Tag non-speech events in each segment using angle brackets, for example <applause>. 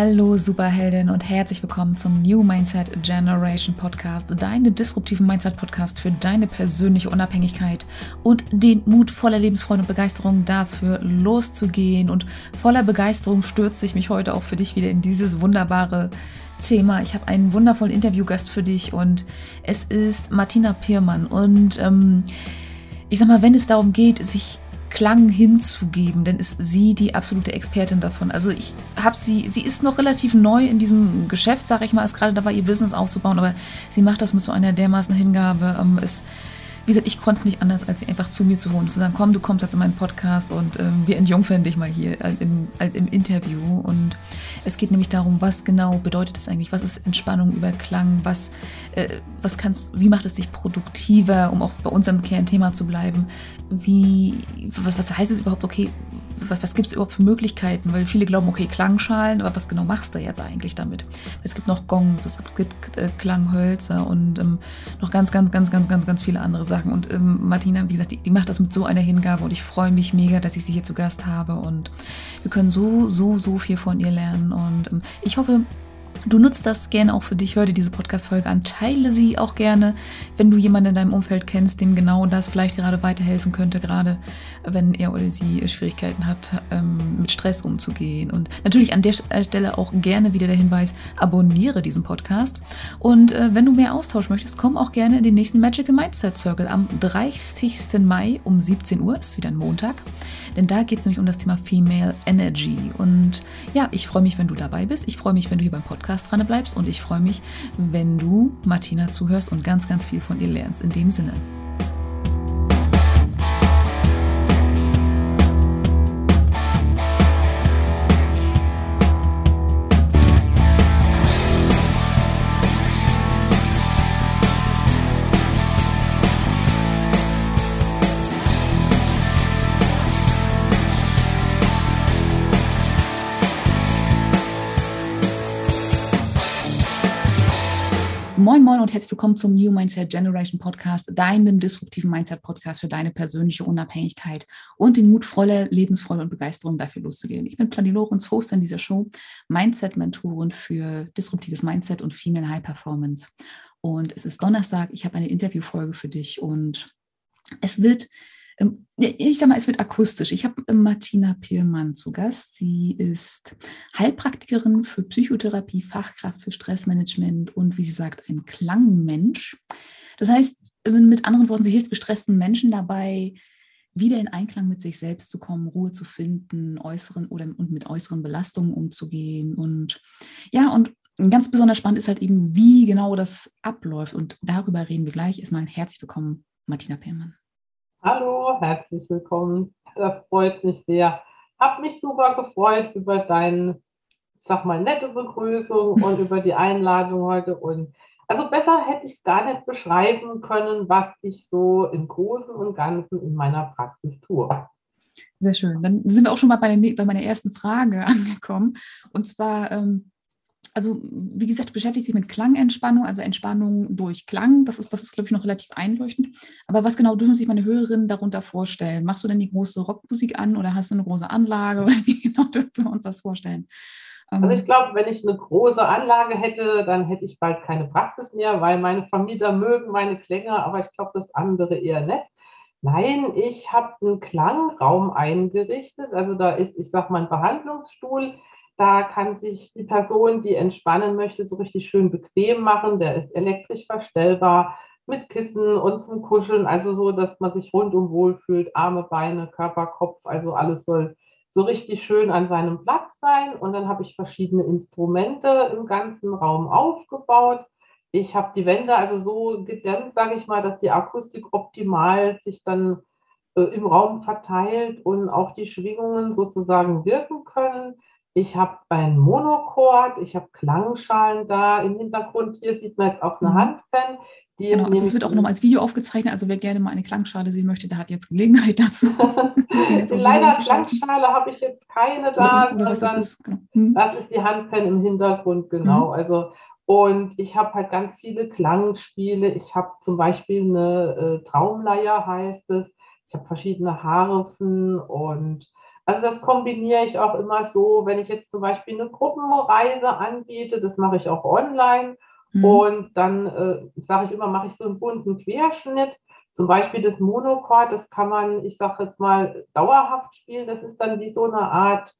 Hallo Superheldin und herzlich willkommen zum New Mindset Generation Podcast, deinem disruptiven Mindset Podcast für deine persönliche Unabhängigkeit und den Mut voller Lebensfreude und Begeisterung dafür loszugehen. Und voller Begeisterung stürze ich mich heute auch für dich wieder in dieses wunderbare Thema. Ich habe einen wundervollen Interviewgast für dich und es ist Martina Pirmann. Und ähm, ich sag mal, wenn es darum geht, sich Klang hinzugeben, denn ist sie die absolute Expertin davon. Also ich habe sie, sie ist noch relativ neu in diesem Geschäft, sage ich mal, ist gerade dabei, ihr Business aufzubauen, aber sie macht das mit so einer dermaßen Hingabe. Ähm, ist, wie gesagt, ich konnte nicht anders, als sie einfach zu mir zu holen, zu sagen, komm, du kommst jetzt in meinen Podcast und ähm, wir entjungfern dich mal hier äh, im, äh, im Interview. Und es geht nämlich darum, was genau bedeutet es eigentlich? Was ist Entspannung über Klang? Was, äh, was kannst, wie macht es dich produktiver, um auch bei unserem Kernthema zu bleiben? Wie, was, was heißt es überhaupt, okay, was, was gibt es überhaupt für Möglichkeiten? Weil viele glauben, okay, Klangschalen, aber was genau machst du jetzt eigentlich damit? Es gibt noch Gongs, es gibt äh, Klanghölzer und ähm, noch ganz, ganz, ganz, ganz, ganz, ganz viele andere Sachen. Und ähm, Martina, wie gesagt, die, die macht das mit so einer Hingabe und ich freue mich mega, dass ich sie hier zu Gast habe und wir können so, so, so viel von ihr lernen. Und ähm, ich hoffe, Du nutzt das gerne auch für dich, hör dir diese Podcast-Folge an, teile sie auch gerne, wenn du jemanden in deinem Umfeld kennst, dem genau das vielleicht gerade weiterhelfen könnte, gerade wenn er oder sie Schwierigkeiten hat, ähm, mit Stress umzugehen. Und natürlich an der Stelle auch gerne wieder der Hinweis, abonniere diesen Podcast. Und äh, wenn du mehr Austausch möchtest, komm auch gerne in den nächsten Magical Mindset Circle am 30. Mai um 17 Uhr, ist wieder ein Montag. Denn da geht es nämlich um das Thema Female Energy. Und ja, ich freue mich, wenn du dabei bist. Ich freue mich, wenn du hier beim Podcast dran bleibst. Und ich freue mich, wenn du Martina zuhörst und ganz, ganz viel von ihr lernst. In dem Sinne. Und herzlich willkommen zum New Mindset Generation Podcast, deinem disruptiven Mindset Podcast für deine persönliche Unabhängigkeit und den Mut, voller Lebensfreude und Begeisterung dafür loszugehen. Ich bin Plani Lorenz, Host in dieser Show, Mindset-Mentorin für disruptives Mindset und Female High Performance. Und es ist Donnerstag, ich habe eine Interviewfolge für dich und es wird ich sage mal, es wird akustisch. Ich habe ähm, Martina Piermann zu Gast. Sie ist Heilpraktikerin für Psychotherapie, Fachkraft für Stressmanagement und wie sie sagt, ein Klangmensch. Das heißt, ähm, mit anderen Worten, sie hilft gestressten Menschen dabei, wieder in Einklang mit sich selbst zu kommen, Ruhe zu finden, äußeren oder und mit äußeren Belastungen umzugehen. Und ja, und ganz besonders spannend ist halt eben, wie genau das abläuft. Und darüber reden wir gleich. Erstmal herzlich willkommen, Martina Piermann. Hallo, herzlich willkommen. Das freut mich sehr. Hab mich super gefreut über deine, ich sag mal, nette Begrüßung <laughs> und über die Einladung heute. Und also besser hätte ich gar nicht beschreiben können, was ich so im Großen und Ganzen in meiner Praxis tue. Sehr schön. Dann sind wir auch schon mal bei, der, bei meiner ersten Frage <laughs> angekommen. Und zwar, ähm, also wie gesagt, beschäftigt sich mit Klangentspannung, also Entspannung durch Klang. Das ist, das ist, glaube ich, noch relativ einleuchtend. Aber was genau dürfen sich meine Hörerinnen darunter vorstellen? Machst du denn die große Rockmusik an oder hast du eine große Anlage? <laughs> Oder wie genau dürfen wir uns das vorstellen? Also ich glaube, wenn ich eine große Anlage hätte, dann hätte ich bald keine Praxis mehr, weil meine Vermieter mögen meine Klänge, aber ich glaube, das andere eher nicht. Nein, ich habe einen Klangraum eingerichtet. Also da ist, ich sage mal, ein Behandlungsstuhl da kann sich die Person, die entspannen möchte, so richtig schön bequem machen. Der ist elektrisch verstellbar mit Kissen und zum Kuscheln, also so, dass man sich rundum wohlfühlt, Arme, Beine, Körper, Kopf, also alles soll so richtig schön an seinem Platz sein. Und dann habe ich verschiedene Instrumente im ganzen Raum aufgebaut. Ich habe die Wände also so gedämmt, sage ich mal, dass die Akustik optimal sich dann äh, im Raum verteilt und auch die Schwingungen sozusagen wirken können. Ich habe ein Monochord, ich habe Klangschalen da. Im Hintergrund hier sieht man jetzt auch eine mhm. Handpan. genau, also es wird auch nochmal als Video aufgezeichnet. Also wer gerne mal eine Klangschale sehen möchte, der hat jetzt Gelegenheit <laughs> dazu. <laughs> Leider Klangschale habe ich jetzt keine da. Oder, oder was das ist. Genau. Hm. Das ist die Handpan im Hintergrund, genau. Mhm. Also und ich habe halt ganz viele Klangspiele. Ich habe zum Beispiel eine äh, Traumleier, heißt es. Ich habe verschiedene Harfen und Also das kombiniere ich auch immer so, wenn ich jetzt zum Beispiel eine Gruppenreise anbiete, das mache ich auch online. Mhm. Und dann äh, sage ich immer, mache ich so einen bunten Querschnitt. Zum Beispiel das Monochord, das kann man, ich sage jetzt mal, dauerhaft spielen. Das ist dann wie so eine Art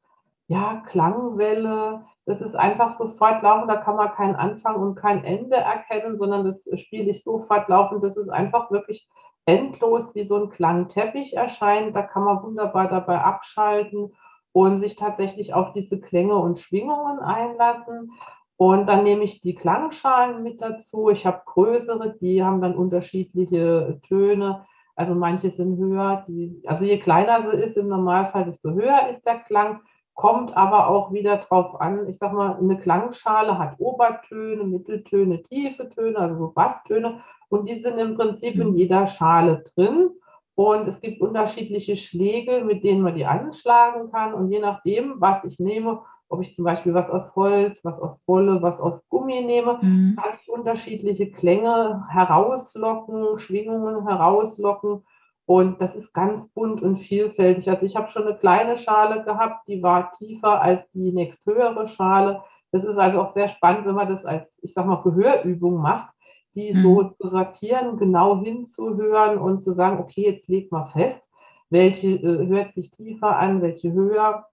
ja, Klangwelle. Das ist einfach so fortlaufend, da kann man keinen Anfang und kein Ende erkennen, sondern das spiele ich so fortlaufend. Das ist einfach wirklich endlos wie so ein Klangteppich erscheint. Da kann man wunderbar dabei abschalten und sich tatsächlich auf diese Klänge und Schwingungen einlassen. Und dann nehme ich die Klangschalen mit dazu. Ich habe größere, die haben dann unterschiedliche Töne. Also manche sind höher. Die, also je kleiner sie ist im Normalfall, desto höher ist der Klang. Kommt aber auch wieder drauf an. Ich sag mal, eine Klangschale hat Obertöne, Mitteltöne, tiefe Töne, also so Basstöne. Und die sind im Prinzip in mhm. jeder Schale drin. Und es gibt unterschiedliche Schläge, mit denen man die anschlagen kann. Und je nachdem, was ich nehme, ob ich zum Beispiel was aus Holz, was aus Wolle, was aus Gummi nehme, mhm. kann ich unterschiedliche Klänge herauslocken, Schwingungen herauslocken. Und das ist ganz bunt und vielfältig. Also ich habe schon eine kleine Schale gehabt, die war tiefer als die nächsthöhere Schale. Das ist also auch sehr spannend, wenn man das als, ich sag mal, Gehörübung macht, die mhm. so zu sortieren, genau hinzuhören und zu sagen, okay, jetzt legt mal fest, welche äh, hört sich tiefer an, welche höher.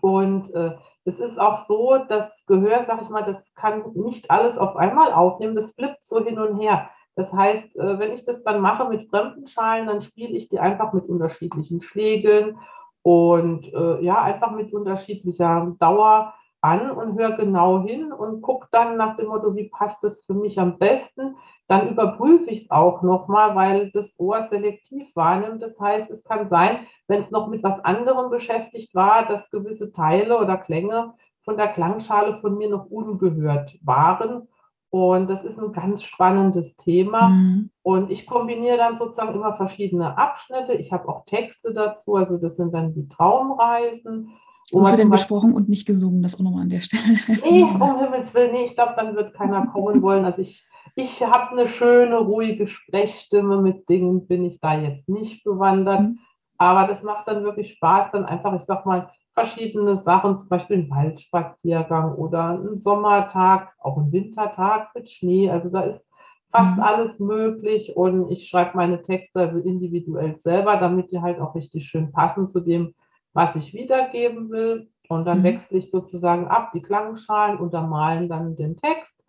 Und äh, es ist auch so, das Gehör, sag ich mal, das kann nicht alles auf einmal aufnehmen, das flippt so hin und her. Das heißt, äh, wenn ich das dann mache mit fremden Schalen, dann spiele ich die einfach mit unterschiedlichen Schlägen und äh, ja, einfach mit unterschiedlicher Dauer an und höre genau hin und gucke dann nach dem Motto, wie passt das für mich am besten. Dann überprüfe ich es auch nochmal, weil das Ohr selektiv wahrnimmt. Das heißt, es kann sein, wenn es noch mit was anderem beschäftigt war, dass gewisse Teile oder Klänge von der Klangschale von mir noch ungehört waren. Und das ist ein ganz spannendes Thema. Mhm. Und ich kombiniere dann sozusagen immer verschiedene Abschnitte. Ich habe auch Texte dazu, also das sind dann die Traumreisen. Was wird denn besprochen und nicht gesungen? Das auch nochmal an der Stelle. Nee, um Himmels Willen, nee, ich glaube, dann wird keiner kommen wollen. Also ich, ich habe eine schöne, ruhige Sprechstimme. Mit Singen bin ich da jetzt nicht bewandert. Mhm. Aber das macht dann wirklich Spaß, dann einfach, ich sag mal, verschiedene Sachen, zum Beispiel ein Waldspaziergang oder ein Sommertag, auch ein Wintertag mit Schnee. Also da ist fast mhm. alles möglich und ich schreibe meine Texte also individuell selber, damit die halt auch richtig schön passen zu dem, was ich wiedergeben will. Und dann mhm. wechsle ich sozusagen ab die Klangschalen, untermalen dann den Text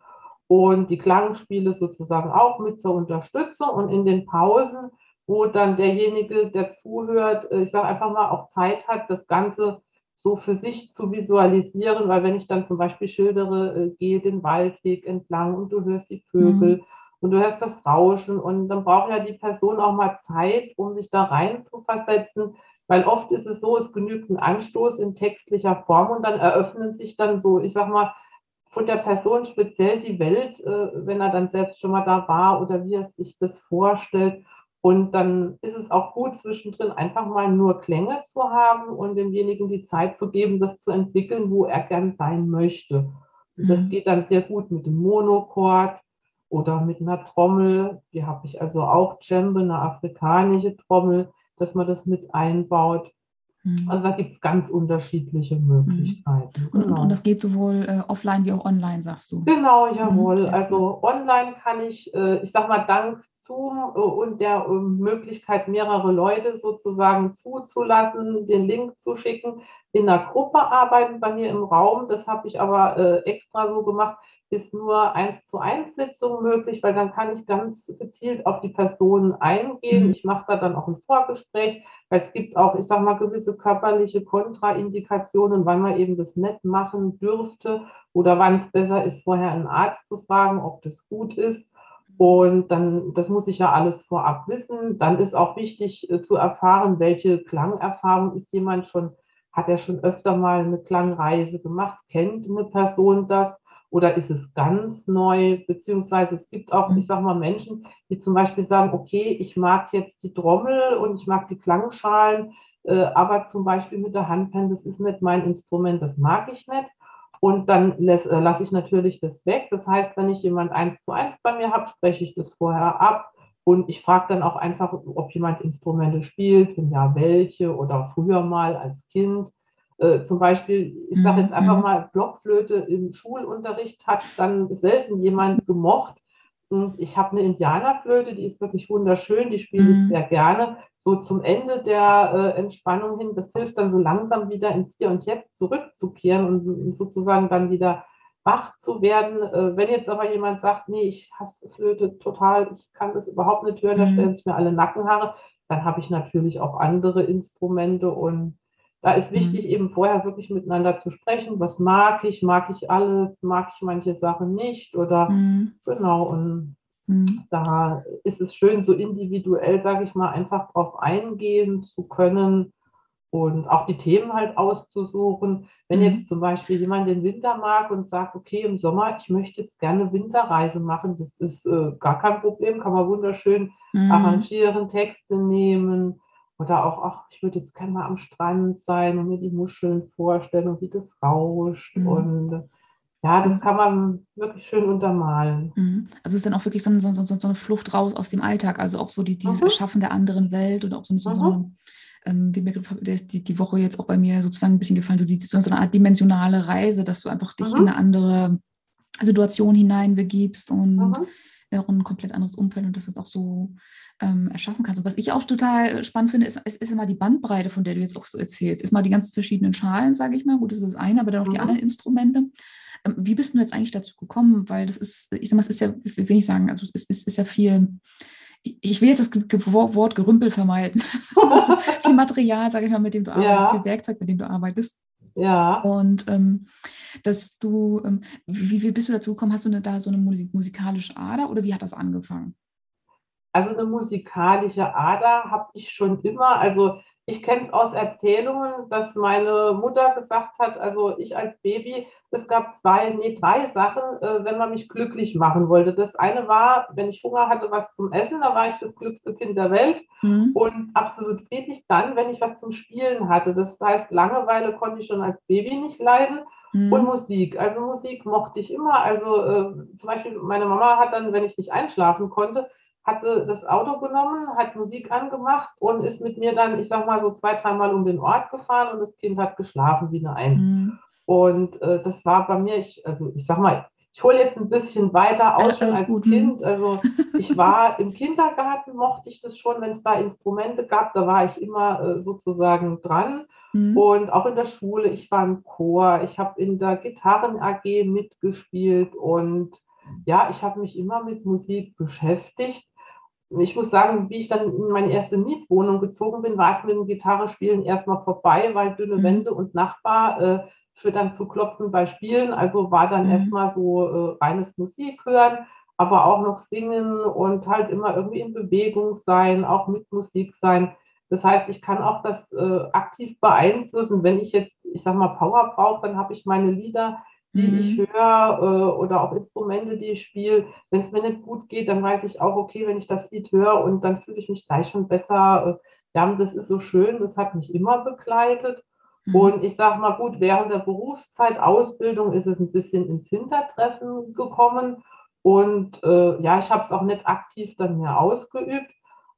und die Klangspiele sozusagen auch mit zur Unterstützung und in den Pausen, wo dann derjenige, der zuhört, äh, ich sage einfach mal, auch Zeit hat, das Ganze so für sich zu visualisieren, weil wenn ich dann zum Beispiel schildere, äh, gehe den Waldweg entlang und du hörst die Vögel mhm. und du hörst das Rauschen und dann braucht ja die Person auch mal Zeit, um sich da rein zu versetzen, weil oft ist es so, es genügt ein Anstoß in textlicher Form und dann eröffnen sich dann so, ich sag mal, von der Person speziell die Welt, äh, wenn er dann selbst schon mal da war oder wie er sich das vorstellt. Und dann ist es auch gut, zwischendrin einfach mal nur Klänge zu haben und demjenigen die Zeit zu geben, das zu entwickeln, wo er gern sein möchte. Und das mhm. geht dann sehr gut mit dem Monochord oder mit einer Trommel. Die habe ich also auch Djembe, eine afrikanische Trommel, dass man das mit einbaut. Mhm. Also da gibt es ganz unterschiedliche Möglichkeiten. Und, genau. und, das geht sowohl äh, offline wie auch online, sagst du? Genau, jawohl. Mhm. Also online kann ich, äh, ich sag mal, dank Zoom äh, und der ähm, Möglichkeit, mehrere Leute sozusagen zuzulassen, den Link zu schicken, in einer Gruppe arbeiten bei mir im Raum. Das habe ich aber äh, extra so gemacht, ist nur eins zu eins Sitzung möglich, weil dann kann ich ganz gezielt auf die Personen eingehen. Mhm. Ich mache da dann auch ein Vorgespräch, weil es gibt auch, ich sage mal, gewisse körperliche Kontraindikationen, wann man eben das nicht machen dürfte oder wann es besser ist, vorher einen Arzt zu fragen, ob das gut ist. Und dann, das muss ich ja alles vorab wissen. Dann ist auch wichtig äh, zu erfahren, welche Klangerfahrung ist jemand schon, hat er schon öfter mal eine Klangreise gemacht, kennt eine Person das oder ist es ganz neu? Beziehungsweise es gibt auch, ich sag mal, Menschen, die zum Beispiel sagen, okay, ich mag jetzt die Trommel und ich mag die Klangschalen, äh, aber zum Beispiel mit der Handpan, das ist nicht mein Instrument, das mag ich nicht. Und dann äh, lasse ich natürlich das weg. Das heißt, wenn ich jemand eins zu eins bei mir habe, spreche ich das vorher ab. Und ich frage dann auch einfach, ob jemand Instrumente spielt, wenn ja, welche oder früher mal als Kind. Äh, zum Beispiel, ich sage jetzt einfach mhm. mal, Blockflöte im Schulunterricht hat dann selten jemand gemocht. Und ich habe eine Indianerflöte, die ist wirklich wunderschön, die spiele ich mhm. sehr gerne. So zum Ende der äh, Entspannung hin, das hilft dann so langsam wieder ins Hier und Jetzt zurückzukehren und sozusagen dann wieder wach zu werden. Äh, wenn jetzt aber jemand sagt, nee, ich hasse Flöte total, ich kann das überhaupt nicht hören, da mhm. stellen sich mir alle Nackenhaare, dann habe ich natürlich auch andere Instrumente und da ist mhm. wichtig, mhm. eben vorher wirklich miteinander zu sprechen. Was mag ich? Mag ich alles? Mag ich manche Sachen nicht? Oder mhm. genau, und mhm. da ist es schön, so individuell, sage ich mal, einfach drauf eingehen zu können und auch die Themen halt auszusuchen. Wenn mhm. jetzt zum Beispiel jemand den Winter mag und sagt, okay, im Sommer, ich möchte jetzt gerne Winterreise machen, das ist äh, gar kein Problem, kann man wunderschön mhm. arrangieren, Texte nehmen oder auch, ach, ich würde jetzt gerne mal am Strand sein und mir die Muscheln vorstellen und wie das rauscht mhm. und ja, das also kann man wirklich schön untermalen. Mhm. Also es ist dann auch wirklich so, so, so, so, eine Flucht raus aus dem Alltag, also auch so die, dieses mhm. Erschaffen der anderen Welt und auch so, mhm. so eine ähm, den Begriff, der ist die, die Woche jetzt auch bei mir sozusagen ein bisschen gefallen, so, die, so eine Art dimensionale Reise, dass du einfach dich mhm. in eine andere Situation hineinbegibst und. Auch ein komplett anderes Umfeld und dass das auch so ähm, erschaffen kannst. Und was ich auch total spannend finde, ist, ist, ist, immer die Bandbreite, von der du jetzt auch so erzählst. Ist mal die ganzen verschiedenen Schalen, sage ich mal. Gut, das ist das eine, aber dann auch mhm. die anderen Instrumente. Ähm, wie bist du jetzt eigentlich dazu gekommen? Weil das ist, ich sag mal, es ist ja, will ich sagen, also es ist, ist, ist ja viel ich will jetzt das Wort Gerümpel vermeiden. <laughs> also viel Material, sage ich mal, mit dem du arbeitest, ja. viel Werkzeug, mit dem du arbeitest. Ja. Und ähm, dass du, ähm, wie, wie bist du dazu gekommen? Hast du da so eine Musik, musikalische Ader oder wie hat das angefangen? Also eine musikalische Ader habe ich schon immer. Also ich kenne es aus Erzählungen, dass meine Mutter gesagt hat, also ich als Baby, es gab zwei, nee, drei Sachen, äh, wenn man mich glücklich machen wollte. Das eine war, wenn ich Hunger hatte, was zum Essen, da war ich das glücklichste Kind der Welt mhm. und absolut friedlich dann, wenn ich was zum Spielen hatte. Das heißt, Langeweile konnte ich schon als Baby nicht leiden. Mhm. Und Musik. Also Musik mochte ich immer. Also äh, zum Beispiel meine Mama hat dann, wenn ich nicht einschlafen konnte, hat sie das Auto genommen, hat Musik angemacht und ist mit mir dann, ich sag mal, so zwei, dreimal um den Ort gefahren und das Kind hat geschlafen wie eine Eins. Mhm. Und äh, das war bei mir, ich, also ich sag mal, ich hole jetzt ein bisschen weiter aus schon als gut. Kind. Also <laughs> ich war im Kindergarten, mochte ich das schon, wenn es da Instrumente gab, da war ich immer äh, sozusagen dran. Mhm. Und auch in der Schule, ich war im Chor, ich habe in der Gitarren AG mitgespielt und ja, ich habe mich immer mit Musik beschäftigt ich muss sagen, wie ich dann in meine erste Mietwohnung gezogen bin, war es mit dem Gitarrespielen erstmal vorbei, weil dünne mhm. Wände und Nachbar äh, für dann zu klopfen bei Spielen. Also war dann mhm. erstmal so äh, reines Musik hören, aber auch noch singen und halt immer irgendwie in Bewegung sein, auch mit Musik sein. Das heißt, ich kann auch das äh, aktiv beeinflussen. Wenn ich jetzt, ich sag mal, Power brauche, dann habe ich meine Lieder, die mhm. ich höre äh, oder auch Instrumente, die ich spiele. Wenn es mir nicht gut geht, dann weiß ich auch, okay, wenn ich das Lied höre und dann fühle ich mich gleich schon besser. Äh, ja, das ist so schön, das hat mich immer begleitet. Mhm. Und ich sage mal gut, während der Berufszeit, Ausbildung ist es ein bisschen ins Hintertreffen gekommen. Und äh, ja, ich habe es auch nicht aktiv dann mehr ausgeübt.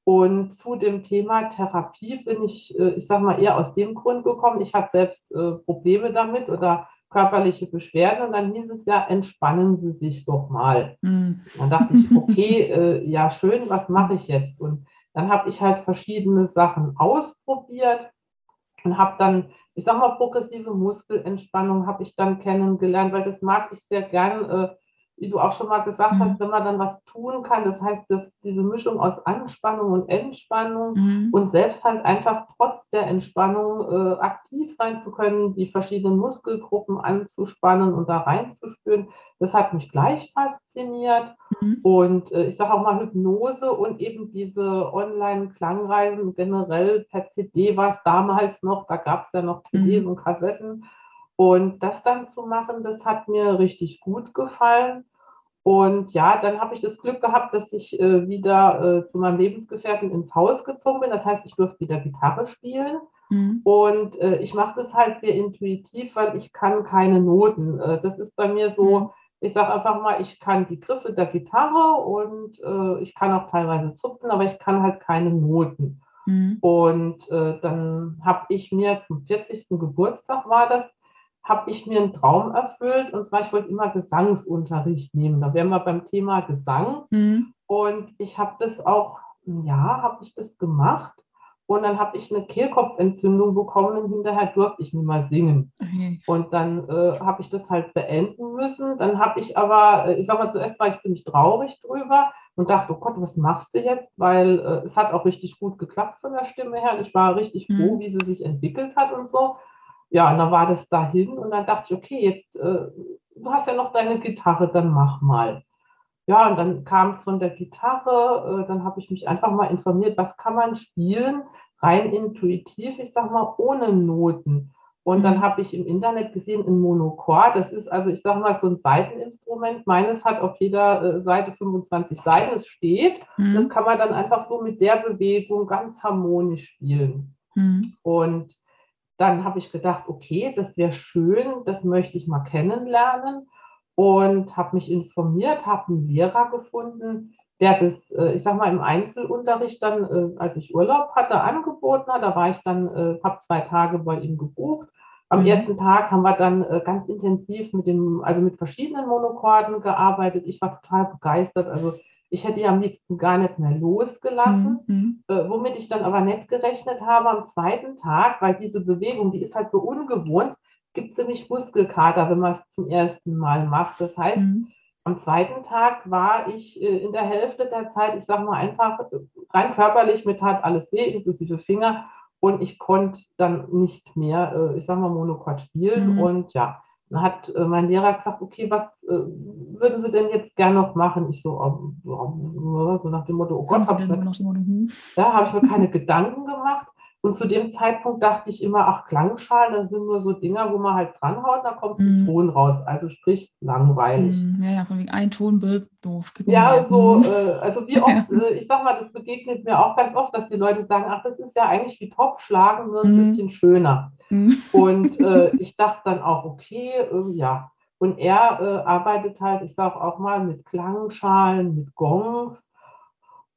Und zu dem Thema Therapie bin ich, äh, ich sage mal, eher aus dem Grund gekommen. Ich hatte selbst äh, Probleme damit oder körperliche Beschwerden und dann hieß es ja, entspannen Sie sich doch mal. Mhm. Dann dachte ich, okay, <laughs> äh, ja schön, was mache ich jetzt? Und dann habe ich halt verschiedene Sachen ausprobiert und habe dann, ich sage mal, progressive Muskelentspannung habe ich dann kennengelernt, weil das mag ich sehr gern. Äh, wie du auch schon mal gesagt mhm. hast, wenn man dann was tun kann, das heißt, dass diese Mischung aus Anspannung und Entspannung mhm. und selbst halt einfach trotz der Entspannung äh, aktiv sein zu können, die verschiedenen Muskelgruppen anzuspannen und da reinzuspüren, das hat mich gleich fasziniert. Mhm. Und äh, ich sage auch mal Hypnose und eben diese Online-Klangreisen generell per CD war es damals noch, da gab es ja noch CDs mhm. und Kassetten und das dann zu machen, das hat mir richtig gut gefallen. Und ja, dann habe ich das Glück gehabt, dass ich äh, wieder äh, zu meinem Lebensgefährten ins Haus gezogen bin. Das heißt, ich durfte wieder Gitarre spielen. Mhm. Und äh, ich mache das halt sehr intuitiv, weil ich kann keine Noten. Äh, das ist bei mir so, mhm. Ich sage einfach mal, ich kann die Griffe der Gitarre und äh, ich kann auch teilweise zupfen, aber ich kann halt keine Noten. Mhm. Und äh, dann habe ich mir zum 40. Geburtstag war das, habe ich mir einen Traum erfüllt. Und zwar, ich wollte immer Gesangsunterricht nehmen. Da wären wir beim Thema Gesang. Mhm. Und ich habe das auch, ja, habe ich das gemacht. Und dann habe ich eine Kehlkopfentzündung bekommen und hinterher durfte ich nicht mehr singen. Okay. Und dann äh, habe ich das halt beenden müssen. Dann habe ich aber, äh, ich sag mal, zuerst war ich ziemlich traurig drüber und dachte, oh Gott, was machst du jetzt? Weil äh, es hat auch richtig gut geklappt von der Stimme her. Und ich war richtig froh, mhm. wie sie sich entwickelt hat und so. Ja, und dann war das dahin und dann dachte ich, okay, jetzt, äh, du hast ja noch deine Gitarre, dann mach mal. Ja, und dann kam es von der Gitarre, äh, dann habe ich mich einfach mal informiert, was kann man spielen, rein intuitiv, ich sag mal, ohne Noten. Und dann mhm. habe ich im Internet gesehen, ein Monochord, das ist also, ich sage mal, so ein Seiteninstrument. Meines hat auf jeder äh, Seite 25 Seiten, es steht. Mhm. Das kann man dann einfach so mit der Bewegung ganz harmonisch spielen. Mhm. Und dann habe ich gedacht, okay, das wäre schön, das möchte ich mal kennenlernen und habe mich informiert, habe einen Lehrer gefunden, der das, äh, ich sag mal, im Einzelunterricht dann, äh, als ich Urlaub hatte, angeboten hat. Da war ich dann, äh, habe zwei Tage bei ihm gebucht. Am mhm. ersten Tag haben wir dann ganz intensiv mit dem, also mit verschiedenen Monochorden gearbeitet. Ich war total begeistert. Also ich hätte die am liebsten gar nicht mehr losgelassen, mhm. womit ich dann aber nicht gerechnet habe am zweiten Tag, weil diese Bewegung, die ist halt so ungewohnt gibt es nämlich Muskelkater, wenn man es zum ersten Mal macht. Das heißt, mhm. am zweiten Tag war ich äh, in der Hälfte der Zeit, ich sage mal einfach, rein körperlich, mit hat alles weh, inklusive Finger. Und ich konnte dann nicht mehr, äh, ich sage mal, Monochord spielen. Mhm. Und ja, hat äh, mein Lehrer gesagt, okay, was würden Sie denn jetzt gern noch machen? Ich so, oh, so nach dem Motto, oh Gott, habe ich, so hm? ja, hab ich mir keine Gedanken gemacht. Und zu dem Zeitpunkt dachte ich immer, ach, Klangschalen, das sind nur so Dinger, wo man halt dranhaut, da kommt ein mm. Ton raus. Also sprich, langweilig. Mm, ja, ja, von wegen ein Tonbild, doof. Ja, so, <laughs> äh, also wie oft, äh, ich sag mal, das begegnet mir auch ganz oft, dass die Leute sagen, ach, das ist ja eigentlich wie Topfschlagen, nur ein mm. bisschen schöner. Mhm. Und <laughs> äh, ich dachte dann auch, okay, äh, ja. Und er äh, arbeitet halt, ich sag auch mal, mit Klangschalen, mit Gongs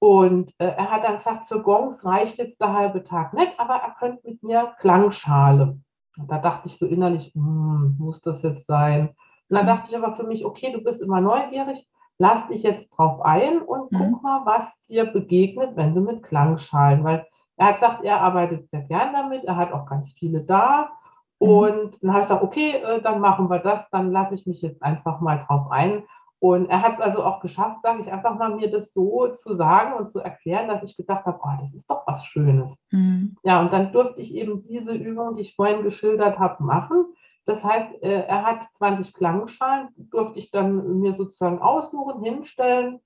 und äh, er hat dann gesagt, für Gongs reicht jetzt der halbe Tag nicht, aber er könnte mit mir Klangschale. Und da dachte ich so innerlich, hm, muss das jetzt sein? Und dann dachte ich aber für mich, okay, du bist immer neugierig, lass dich jetzt drauf ein und mhm. guck mal, was dir begegnet, wenn du mit Klangschalen, weil er hat gesagt, er arbeitet sehr gern damit, er hat auch ganz viele da. Mhm. Und dann habe ich gesagt, okay, äh, dann machen wir das, dann lasse ich mich jetzt einfach mal drauf ein und er hat es also auch geschafft, sage ich einfach mal, mir das so zu sagen und zu erklären, dass ich gedacht habe, oh, das ist doch was Schönes. Mhm. Ja, und dann durfte ich eben diese Übung, die ich vorhin geschildert habe, machen. Das heißt, äh, er hat 20 Klangschalen, durfte ich dann mir sozusagen aussuchen, hinstellen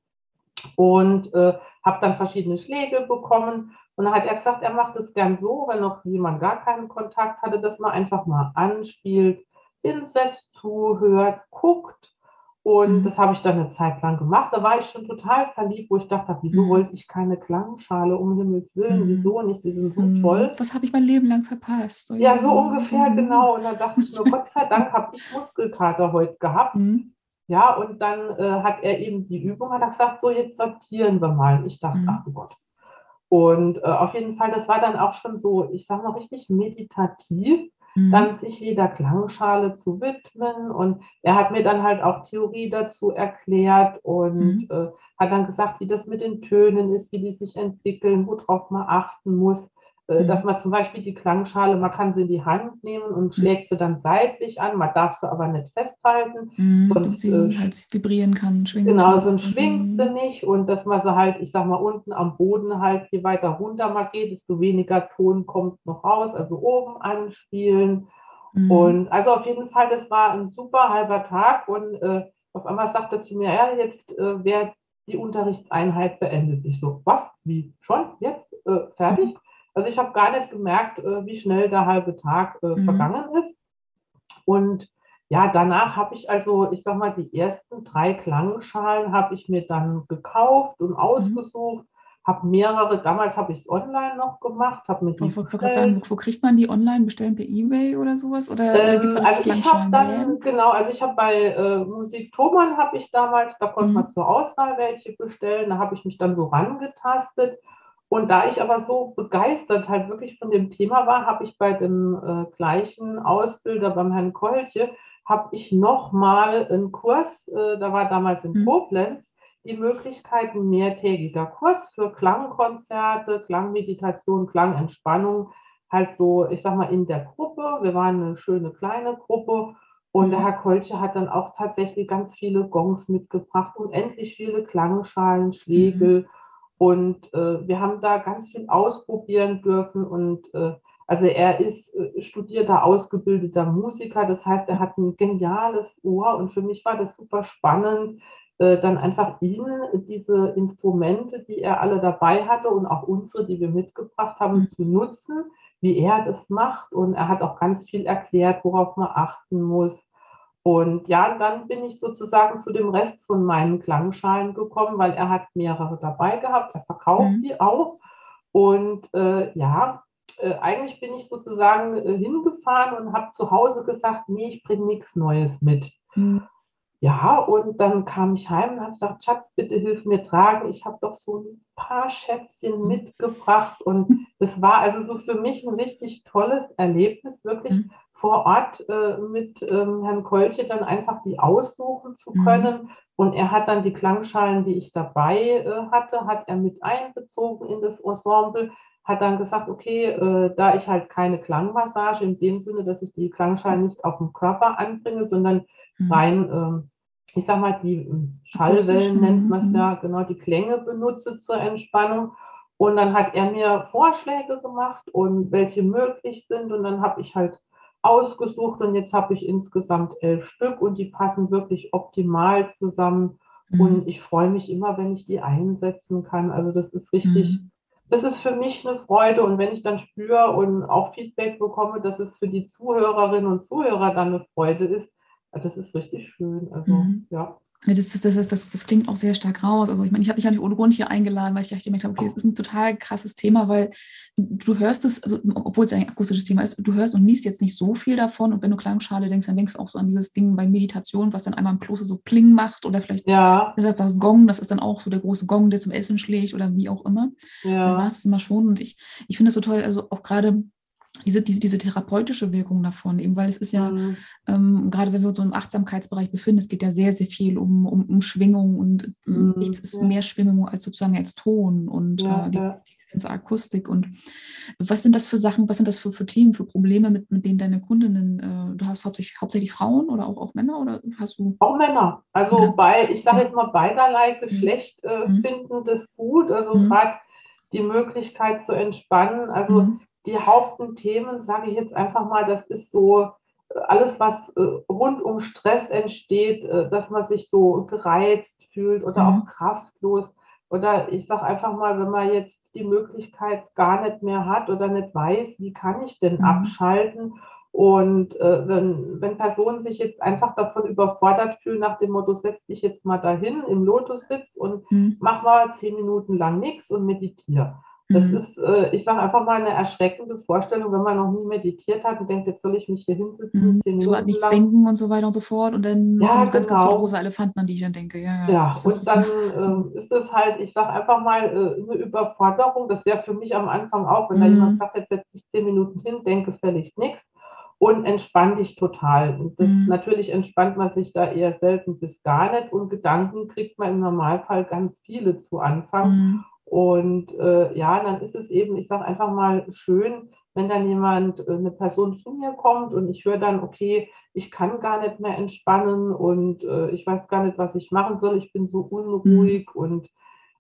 und äh, habe dann verschiedene Schläge bekommen. Und dann hat er gesagt, er macht es gern so, wenn noch jemand gar keinen Kontakt hatte, dass man einfach mal anspielt, hinsetzt, zuhört, guckt und mhm. das habe ich dann eine Zeit lang gemacht. Da war ich schon total verliebt, wo ich dachte, wieso mhm. wollte ich keine Klangschale, um Himmels Willen, mhm. wieso nicht, die sind so mhm. toll. Was habe ich mein Leben lang verpasst? Oh, ja, so ungefähr, mhm. genau. Und dann dachte ich nur, Gott sei Dank habe ich Muskelkater heute gehabt. Mhm. Ja, und dann äh, hat er eben die Übung, hat er gesagt, so jetzt sortieren wir mal. Und ich dachte, ach Gott. Und äh, auf jeden Fall, das war dann auch schon so, ich sage mal, richtig meditativ mhm. dann sich jeder Klangschale zu widmen. Und er hat mir dann halt auch Theorie dazu erklärt und mhm. äh, hat dann gesagt, wie das mit den Tönen ist, wie die sich entwickeln, worauf man achten muss. Äh, mhm. Dass man zum Beispiel die Klangschale, man kann sie in die Hand nehmen und mhm. schlägt sie dann seitlich an, man darf sie aber nicht festhalten. Mhm, sonst sie äh, halt vibrieren kann, schwingen Genau, sonst schwingt sie nicht und dass man sie halt, ich sag mal, unten am Boden halt, je weiter runter man geht, desto weniger Ton kommt noch raus, also oben anspielen. Mhm. Und also auf jeden Fall, das war ein super halber Tag und äh, auf einmal sagte zu mir, ja, jetzt äh, wäre die Unterrichtseinheit beendet. Ich so, was? Wie? Schon? Jetzt? Äh, fertig? Also ich habe gar nicht gemerkt, äh, wie schnell der halbe Tag äh, mhm. vergangen ist. Und ja, danach habe ich also, ich sag mal, die ersten drei Klangschalen habe ich mir dann gekauft und mhm. ausgesucht. Mhm. habe mehrere, damals habe ich es online noch gemacht, habe mit ich wollte gerade sagen, wo, kriegt man die online? Bestellen per Ebay oder sowas? Oder, ähm, oder gibt es also ich habe dann, genau, also ich habe bei äh, Musik Thomann habe ich damals, da konnte mhm. man zur Auswahl welche bestellen, da habe ich mich dann so rangetastet. Und da ich aber so begeistert halt wirklich von dem Thema war, habe ich bei dem äh, gleichen Ausbilder beim Herrn Kolche, habe ich nochmal einen Kurs, äh, da war damals in mhm. Koblenz, die Möglichkeit, ein mehrtägiger Kurs für Klangkonzerte, Klangmeditation, Klangentspannung, halt so, ich sag mal, in der Gruppe. Wir waren eine schöne kleine Gruppe und der mhm. Herr Kolche hat dann auch tatsächlich ganz viele Gongs mitgebracht und endlich viele Klangschalen, Schlägel. Mhm. Und äh, wir haben da ganz viel ausprobieren dürfen. Und äh, also er ist äh, studierter, ausgebildeter Musiker. Das heißt, er hat ein geniales Ohr. Und für mich war das super spannend, äh, dann einfach ihn diese Instrumente, die er alle dabei hatte und auch unsere, die wir mitgebracht haben, mhm. zu nutzen, wie er das macht. Und er hat auch ganz viel erklärt, worauf man achten muss. Und ja, dann bin ich sozusagen zu dem Rest von meinen Klangschalen gekommen, weil er hat mehrere dabei gehabt. Er verkauft mhm. die auch. Und äh, ja, äh, eigentlich bin ich sozusagen äh, hingefahren und habe zu Hause gesagt, nee, ich bringe nichts Neues mit. Mhm. Ja, und dann kam ich heim und habe gesagt, Schatz, bitte hilf mir tragen. Ich habe doch so ein paar Schätzchen mhm. mitgebracht. Und es war also so für mich ein richtig tolles Erlebnis, wirklich mhm. Vor Ort äh, mit ähm, Herrn Kolche dann einfach die aussuchen zu mhm. können. Mhm. Und er hat dann die Klangschalen, die ich dabei äh, hatte, hat er mit einbezogen in das Ensemble hat dann gesagt, okay, äh, da ich halt keine Klangmassage in dem Sinne, dass ich die Klangschalen nicht auf dem Körper anbringe, sondern mhm. rein äh, ich sag mal, die hm, Schallwellen nennt man es mhm. ja, genau, die Klänge benutze zur Entspannung. Und dann hat er mir Vorschläge gemacht und welche möglich sind. Und dann habe ich halt ausgesucht und jetzt habe ich insgesamt elf Stück und die passen wirklich optimal zusammen. Mhm. Und ich freue mich immer, wenn ich die einsetzen kann. Also das ist richtig, mhm. das ist für mich eine Freude. Und wenn ich dann spüre und auch Feedback bekomme, dass es für die Zuhörerinnen und Zuhörer dann eine Freude ist, das ist richtig schön. Also, mhm. ja. Das, das, das, das, das klingt auch sehr stark raus. Also ich meine, ich habe dich ja nicht ohne Grund hier eingeladen, weil ich gemerkt habe, okay, das ist ein total krasses Thema, weil du hörst es, also obwohl es ein akustisches Thema ist, du hörst und liest jetzt nicht so viel davon. Und wenn du Klangschale denkst, dann denkst du auch so an dieses Ding bei Meditation, was dann einmal im Kloster so Pling macht oder vielleicht ja. das, das Gong, das ist dann auch so der große Gong, der zum Essen schlägt oder wie auch immer. Ja. Dann war es immer schon. Und ich, ich finde es so toll, also auch gerade diese, diese, diese therapeutische Wirkung davon, eben weil es ist ja, mhm. ähm, gerade wenn wir uns so im Achtsamkeitsbereich befinden, es geht ja sehr, sehr viel um, um, um Schwingung und ähm, mhm. nichts ist mehr Schwingung als sozusagen als Ton und ja, äh, die, diese ganze Akustik. Und was sind das für Sachen, was sind das für, für Themen, für Probleme, mit, mit denen deine Kundinnen, äh, du hast hauptsächlich, hauptsächlich Frauen oder auch, auch Männer oder hast du? Auch Männer. Also ja. bei, ich sage jetzt mal beiderlei mhm. Geschlecht äh, mhm. finden das gut. Also mhm. gerade die Möglichkeit zu entspannen. Also mhm die Hauptthemen, sage ich jetzt einfach mal, das ist so äh, alles, was äh, rund um Stress entsteht, äh, dass man sich so gereizt fühlt oder mhm. auch kraftlos. Oder ich sage einfach mal, wenn man jetzt die Möglichkeit gar nicht mehr hat oder nicht weiß, wie kann ich denn mhm. abschalten? Und äh, wenn, wenn Personen sich jetzt einfach davon überfordert fühlen, nach dem Motto, setz dich jetzt mal dahin im Lotussitz und mhm. mach mal zehn Minuten lang nichts und meditiere. Das mhm. ist, äh, ich sage einfach mal, eine erschreckende Vorstellung, wenn man noch nie meditiert hat und denkt, jetzt soll ich mich hier hinsetzen. Mhm. So an nichts lang. denken und so weiter und so fort. Und dann ja, kommen ganz, genau. ganz viele große Elefanten, an die ich dann denke. Ja, ja, ja ist, und dann äh, ist es halt, ich sage einfach mal, äh, eine Überforderung. Das wäre für mich am Anfang auch, wenn mhm. da jemand sagt, jetzt setze ich zehn Minuten hin, denke völlig nichts und entspann dich total. Und das mhm. natürlich entspannt man sich da eher selten bis gar nicht und Gedanken kriegt man im Normalfall ganz viele zu Anfang. Mhm. Und äh, ja, dann ist es eben, ich sage einfach mal schön, wenn dann jemand, äh, eine Person zu mir kommt und ich höre dann, okay, ich kann gar nicht mehr entspannen und äh, ich weiß gar nicht, was ich machen soll, ich bin so unruhig mhm. und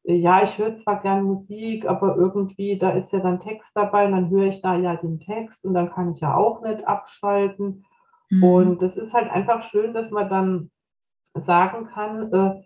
äh, ja, ich höre zwar gern Musik, aber irgendwie, da ist ja dann Text dabei und dann höre ich da ja den Text und dann kann ich ja auch nicht abschalten. Mhm. Und das ist halt einfach schön, dass man dann sagen kann, äh,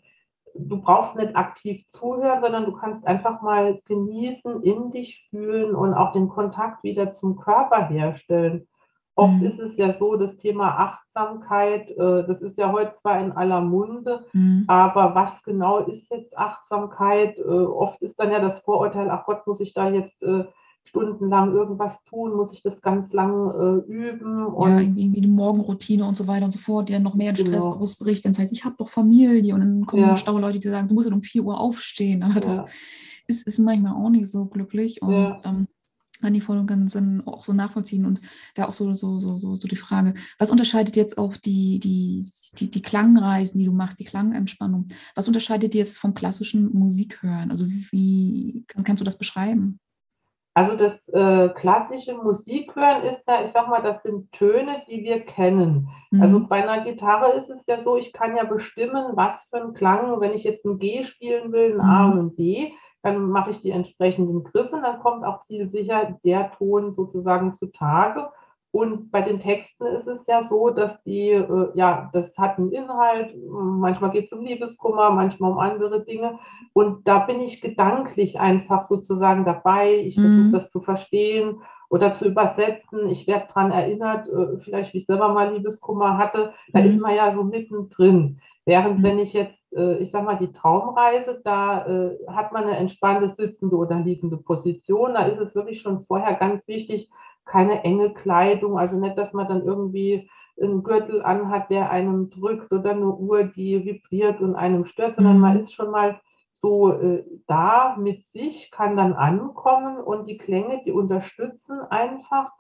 du brauchst nicht aktiv zuhören, sondern du kannst einfach mal genießen, in dich fühlen und auch den Kontakt wieder zum Körper herstellen. Oft mhm. ist es ja so, das Thema Achtsamkeit, äh, das ist ja heute zwar in aller Munde, mhm. aber was genau ist jetzt Achtsamkeit? Äh, oft ist dann ja das Vorurteil, ach Gott, muss ich da jetzt äh, stundenlang irgendwas tun, muss ich das ganz lang äh, üben. Und ja, irgendwie, die Morgenroutine und so weiter und so fort, die dann noch mehr in Stress genau. ausbricht, wenn es heißt, ich habe doch Familie und dann kommen ja. schlaue Leute, die sagen, du musst ja um 4 Uhr aufstehen. Aber das ja. ist, ist manchmal auch nicht so glücklich. Und ja. ähm, kann die voll und ganz auch so nachvollziehen und da auch so, so, so, so, so die Frage, was unterscheidet jetzt auch die, die, die, die Klangreisen, die du machst, die Klangentspannung, was unterscheidet jetzt vom klassischen Musikhören? Also wie kannst du das beschreiben? Also das äh, klassische Musikhören ist ja, ich sag mal, das sind Töne, die wir kennen. Mhm. Also bei einer Gitarre ist es ja so, ich kann ja bestimmen, was für ein Klang, wenn ich jetzt ein G spielen will, ein A mhm. und ein D, dann mache ich die entsprechenden Griffe, dann kommt auch zielsicher der Ton sozusagen zutage. Und bei den Texten ist es ja so, dass die, äh, ja, das hat einen Inhalt, manchmal geht es um Liebeskummer, manchmal um andere Dinge. Und da bin ich gedanklich einfach sozusagen dabei. Ich mhm. versuche das zu verstehen oder zu übersetzen. Ich werde daran erinnert, äh, vielleicht wie ich selber mal Liebeskummer hatte. Da mhm. ist man ja so mittendrin. Während mhm. wenn ich jetzt, äh, ich sag mal, die Traumreise, da äh, hat man eine entspannte sitzende oder liegende Position. Da ist es wirklich schon vorher ganz wichtig, keine enge Kleidung, also nicht, dass man dann irgendwie einen Gürtel anhat, der einem drückt oder eine Uhr, die vibriert und einem stört, sondern mhm. man ist schon mal so äh, da mit sich, kann dann ankommen und die Klänge, die unterstützen einfach.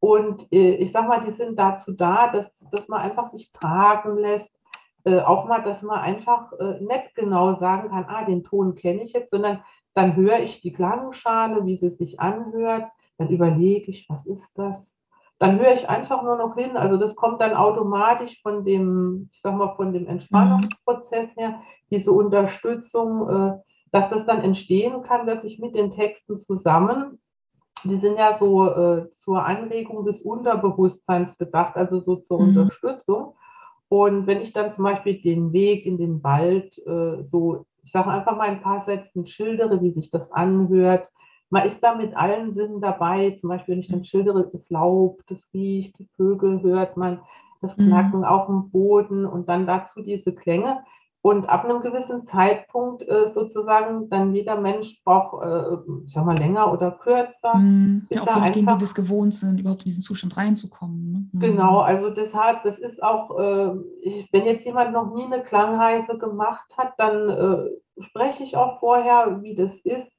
Und äh, ich sag mal, die sind dazu da, dass, dass man einfach sich tragen lässt. Äh, auch mal, dass man einfach äh, nicht genau sagen kann, ah, den Ton kenne ich jetzt, sondern dann höre ich die Klangschale, wie sie sich anhört dann überlege ich, was ist das? Dann höre ich einfach nur noch hin. Also das kommt dann automatisch von dem, ich sag mal, von dem Entspannungsprozess her, diese Unterstützung, äh, dass das dann entstehen kann, wirklich mit den Texten zusammen. Die sind ja so äh, zur Anregung des Unterbewusstseins gedacht, also so zur mhm. Unterstützung. Und wenn ich dann zum Beispiel den Weg in den Wald äh, so, ich sage einfach mal ein paar Sätzen schildere, wie sich das anhört, man ist da mit allen Sinnen dabei. Zum Beispiel, wenn ich dann schildere, das Laub, das riecht, die Vögel hört man, das mhm. Knacken mhm. auf dem Boden und dann dazu diese Klänge. Und ab einem gewissen Zeitpunkt äh, sozusagen, dann jeder Mensch braucht, äh, ich sag mal, länger oder kürzer. Mhm. Ja, auch nachdem, wie wir es gewohnt sind, überhaupt in diesen Zustand reinzukommen. Ne? Mhm. Genau, also deshalb, das ist auch, äh, ich, wenn jetzt jemand noch nie eine Klangreise gemacht hat, dann äh, spreche ich auch vorher, wie das ist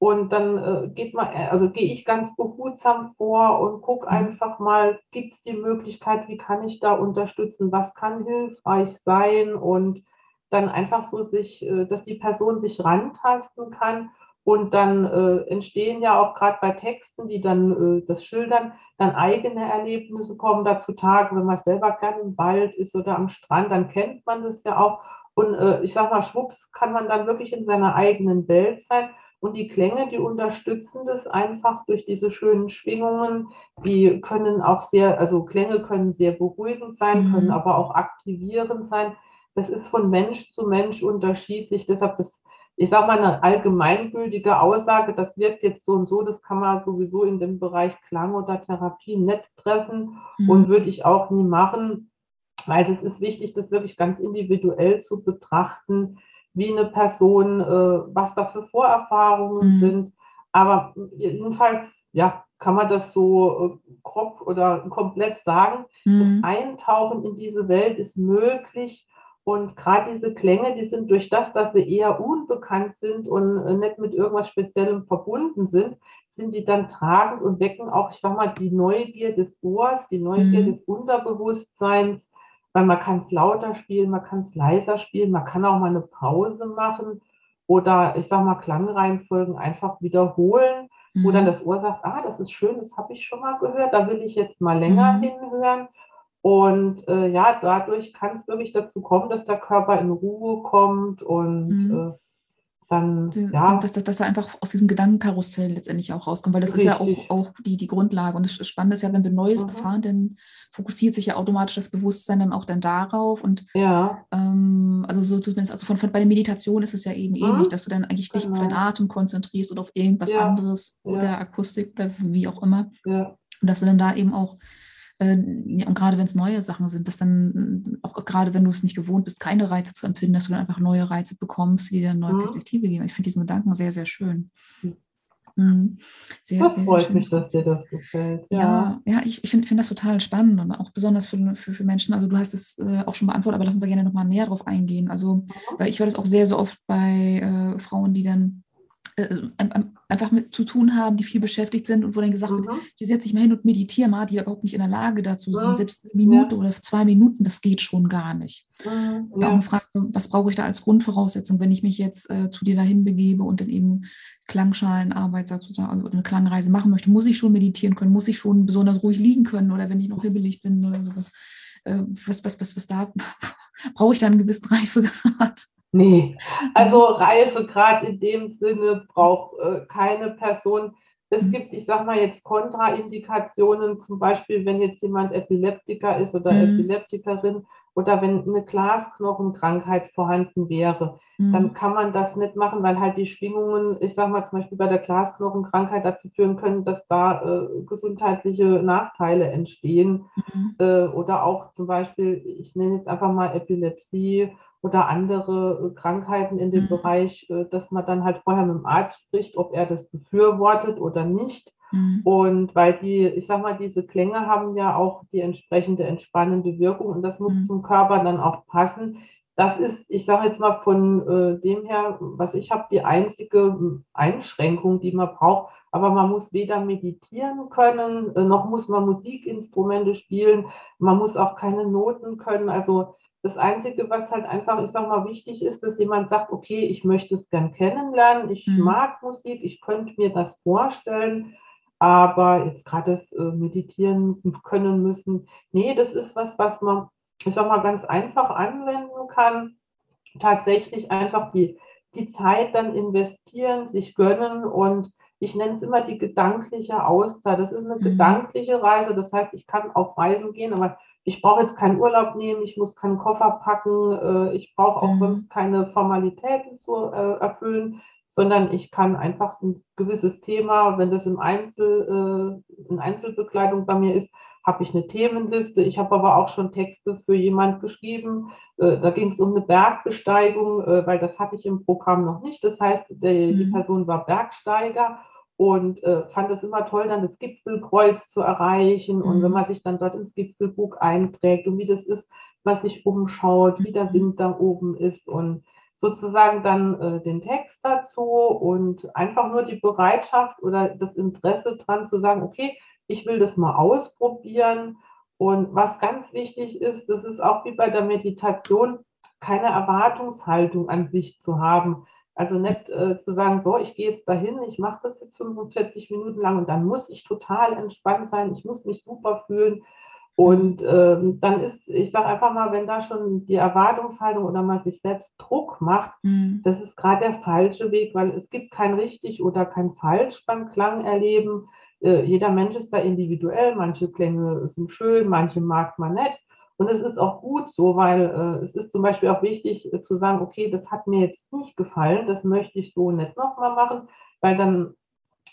und dann äh, geht man, äh, also gehe ich ganz behutsam vor und gucke mhm. einfach mal, gibt es die Möglichkeit, wie kann ich da unterstützen, was kann hilfreich sein und dann einfach so sich, äh, dass die Person sich rantasten kann und dann äh, entstehen ja auch gerade bei Texten, die dann äh, das schildern, dann eigene Erlebnisse kommen da zutage. Wenn man selber gerne im Wald ist oder am Strand, dann kennt man das ja auch. Und äh, ich sag mal, schwupps kann man dann wirklich in seiner eigenen Welt sein und die Klänge, die unterstützen das einfach durch diese schönen Schwingungen. Die können auch sehr, also Klänge können sehr beruhigend sein, mhm. können aber auch aktivierend sein. Das ist von Mensch zu Mensch unterschiedlich. Deshalb das, ich sage mal, eine allgemeingültige Aussage, das wirkt jetzt so und so, das kann man sowieso in dem Bereich Klang oder Therapie nicht treffen mhm. und würde ich auch nie machen, weil es ist wichtig, das wirklich ganz individuell zu betrachten wie eine Person, äh, was da für Vorerfahrungen mhm. sind. Aber jedenfalls, ja, kann man das so äh, grob oder komplett sagen. Mhm. Das Eintauchen in diese Welt ist möglich. Und gerade diese Klänge, die sind durch das, dass sie eher unbekannt sind und äh, nicht mit irgendwas Speziellem verbunden sind, sind die dann tragend und wecken auch, ich sag mal, die Neugier des Ohrs, die Neugier mhm. des Unterbewusstseins weil man kann es lauter spielen, man kann es leiser spielen, man kann auch mal eine Pause machen oder ich sage mal Klangreihenfolgen einfach wiederholen, mhm. wo dann das Ohr sagt, ah, das ist schön, das habe ich schon mal gehört, da will ich jetzt mal länger mhm. hinhören. Und äh, ja, dadurch kann es wirklich dazu kommen, dass der Körper in Ruhe kommt und mhm. äh, dann, ja. Dass, dass, dass er einfach aus diesem Gedankenkarussell letztendlich auch rauskommt, weil das Richtig. ist ja auch, auch die, die Grundlage. Und das Spannende ist ja, wenn wir Neues mhm. befahren, dann fokussiert sich ja automatisch das Bewusstsein dann auch dann darauf. Und ja. ähm, also so zumindest, also von, von, bei der Meditation ist es ja eben mhm. ähnlich, dass du dann eigentlich genau. dich auf deinen genau. Atem konzentrierst oder auf irgendwas ja. anderes oder Akustik oder wie auch immer. Und dass du dann da eben auch ja, und gerade wenn es neue Sachen sind, dass dann, auch gerade wenn du es nicht gewohnt bist, keine Reize zu empfinden, dass du dann einfach neue Reize bekommst, die dir eine neue mhm. Perspektive geben. Ich finde diesen Gedanken sehr, sehr schön. Mhm. Sehr, das sehr, freut sehr mich, dass dir das gefällt. Ja, ja, ja ich, ich finde find das total spannend und auch besonders für, für, für Menschen. Also du hast es äh, auch schon beantwortet, aber lass uns da gerne nochmal näher drauf eingehen. Also, mhm. weil ich höre das auch sehr, sehr oft bei äh, Frauen, die dann einfach mit zu tun haben, die viel beschäftigt sind und wo dann gesagt mhm. wird, hier setze ich mal hin und meditiere mal, die überhaupt nicht in der Lage dazu sind, mhm. selbst eine Minute ja. oder zwei Minuten, das geht schon gar nicht. Mhm. Und auch eine Frage, was brauche ich da als Grundvoraussetzung, wenn ich mich jetzt äh, zu dir dahin begebe und dann eben Klangschalenarbeit sozusagen, also eine Klangreise machen möchte, muss ich schon meditieren können, muss ich schon besonders ruhig liegen können oder wenn ich noch hibbelig bin oder sowas. Äh, was, was, was, was da <laughs> brauche ich da einen gewissen Reifegrad? Nee, also Reifegrad in dem Sinne braucht äh, keine Person. Es mhm. gibt, ich sage mal jetzt Kontraindikationen, zum Beispiel, wenn jetzt jemand Epileptiker ist oder mhm. Epileptikerin oder wenn eine Glasknochenkrankheit vorhanden wäre, mhm. dann kann man das nicht machen, weil halt die Schwingungen, ich sage mal zum Beispiel bei der Glasknochenkrankheit dazu führen können, dass da äh, gesundheitliche Nachteile entstehen. Mhm. Äh, oder auch zum Beispiel, ich nenne jetzt einfach mal Epilepsie oder andere äh, Krankheiten in dem mhm. Bereich, äh, dass man dann halt vorher mit dem Arzt spricht, ob er das befürwortet oder nicht. Mhm. Und weil die, ich sag mal, diese Klänge haben ja auch die entsprechende entspannende Wirkung und das muss mhm. zum Körper dann auch passen. Das ist, ich sage jetzt mal von äh, dem her, was ich habe, die einzige Einschränkung, die man braucht. Aber man muss weder meditieren können, äh, noch muss man Musikinstrumente spielen. Man muss auch keine Noten können. Also das Einzige, was halt einfach, ich sag mal, wichtig ist, dass jemand sagt, okay, ich möchte es gern kennenlernen, ich mhm. mag Musik, ich könnte mir das vorstellen, aber jetzt gerade das äh, Meditieren können müssen, nee, das ist was, was man, ich sag mal, ganz einfach anwenden kann. Tatsächlich einfach die, die Zeit dann investieren, sich gönnen und ich nenne es immer die gedankliche Auszeit. Das ist eine mhm. gedankliche Reise. Das heißt, ich kann auf Reisen gehen, aber ich brauche jetzt keinen Urlaub nehmen, ich muss keinen Koffer packen, äh, ich brauche auch mhm. sonst keine Formalitäten zu äh, erfüllen, sondern ich kann einfach ein gewisses Thema, wenn das im Einzel, äh, in Einzelbekleidung bei mir ist, habe ich eine Themenliste. Ich habe aber auch schon Texte für jemand geschrieben. Äh, da ging es um eine Bergbesteigung, äh, weil das hatte ich im Programm noch nicht. Das heißt, der, mhm. die Person war Bergsteiger und äh, fand es immer toll, dann das Gipfelkreuz zu erreichen. Mhm. Und wenn man sich dann dort ins Gipfelbuch einträgt und wie das ist, was sich umschaut, wie der Wind da oben ist und sozusagen dann äh, den Text dazu und einfach nur die Bereitschaft oder das Interesse dran zu sagen, okay, ich will das mal ausprobieren. Und was ganz wichtig ist, das ist auch wie bei der Meditation, keine Erwartungshaltung an sich zu haben. Also nicht äh, zu sagen, so, ich gehe jetzt dahin, ich mache das jetzt 45 Minuten lang und dann muss ich total entspannt sein, ich muss mich super fühlen. Und ähm, dann ist, ich sage einfach mal, wenn da schon die Erwartungshaltung oder man sich selbst Druck macht, mhm. das ist gerade der falsche Weg, weil es gibt kein richtig oder kein falsch beim Klangerleben. Äh, jeder Mensch ist da individuell, manche Klänge sind schön, manche mag man nicht. Und es ist auch gut so, weil äh, es ist zum Beispiel auch wichtig äh, zu sagen, okay, das hat mir jetzt nicht gefallen, das möchte ich so nicht nochmal machen, weil dann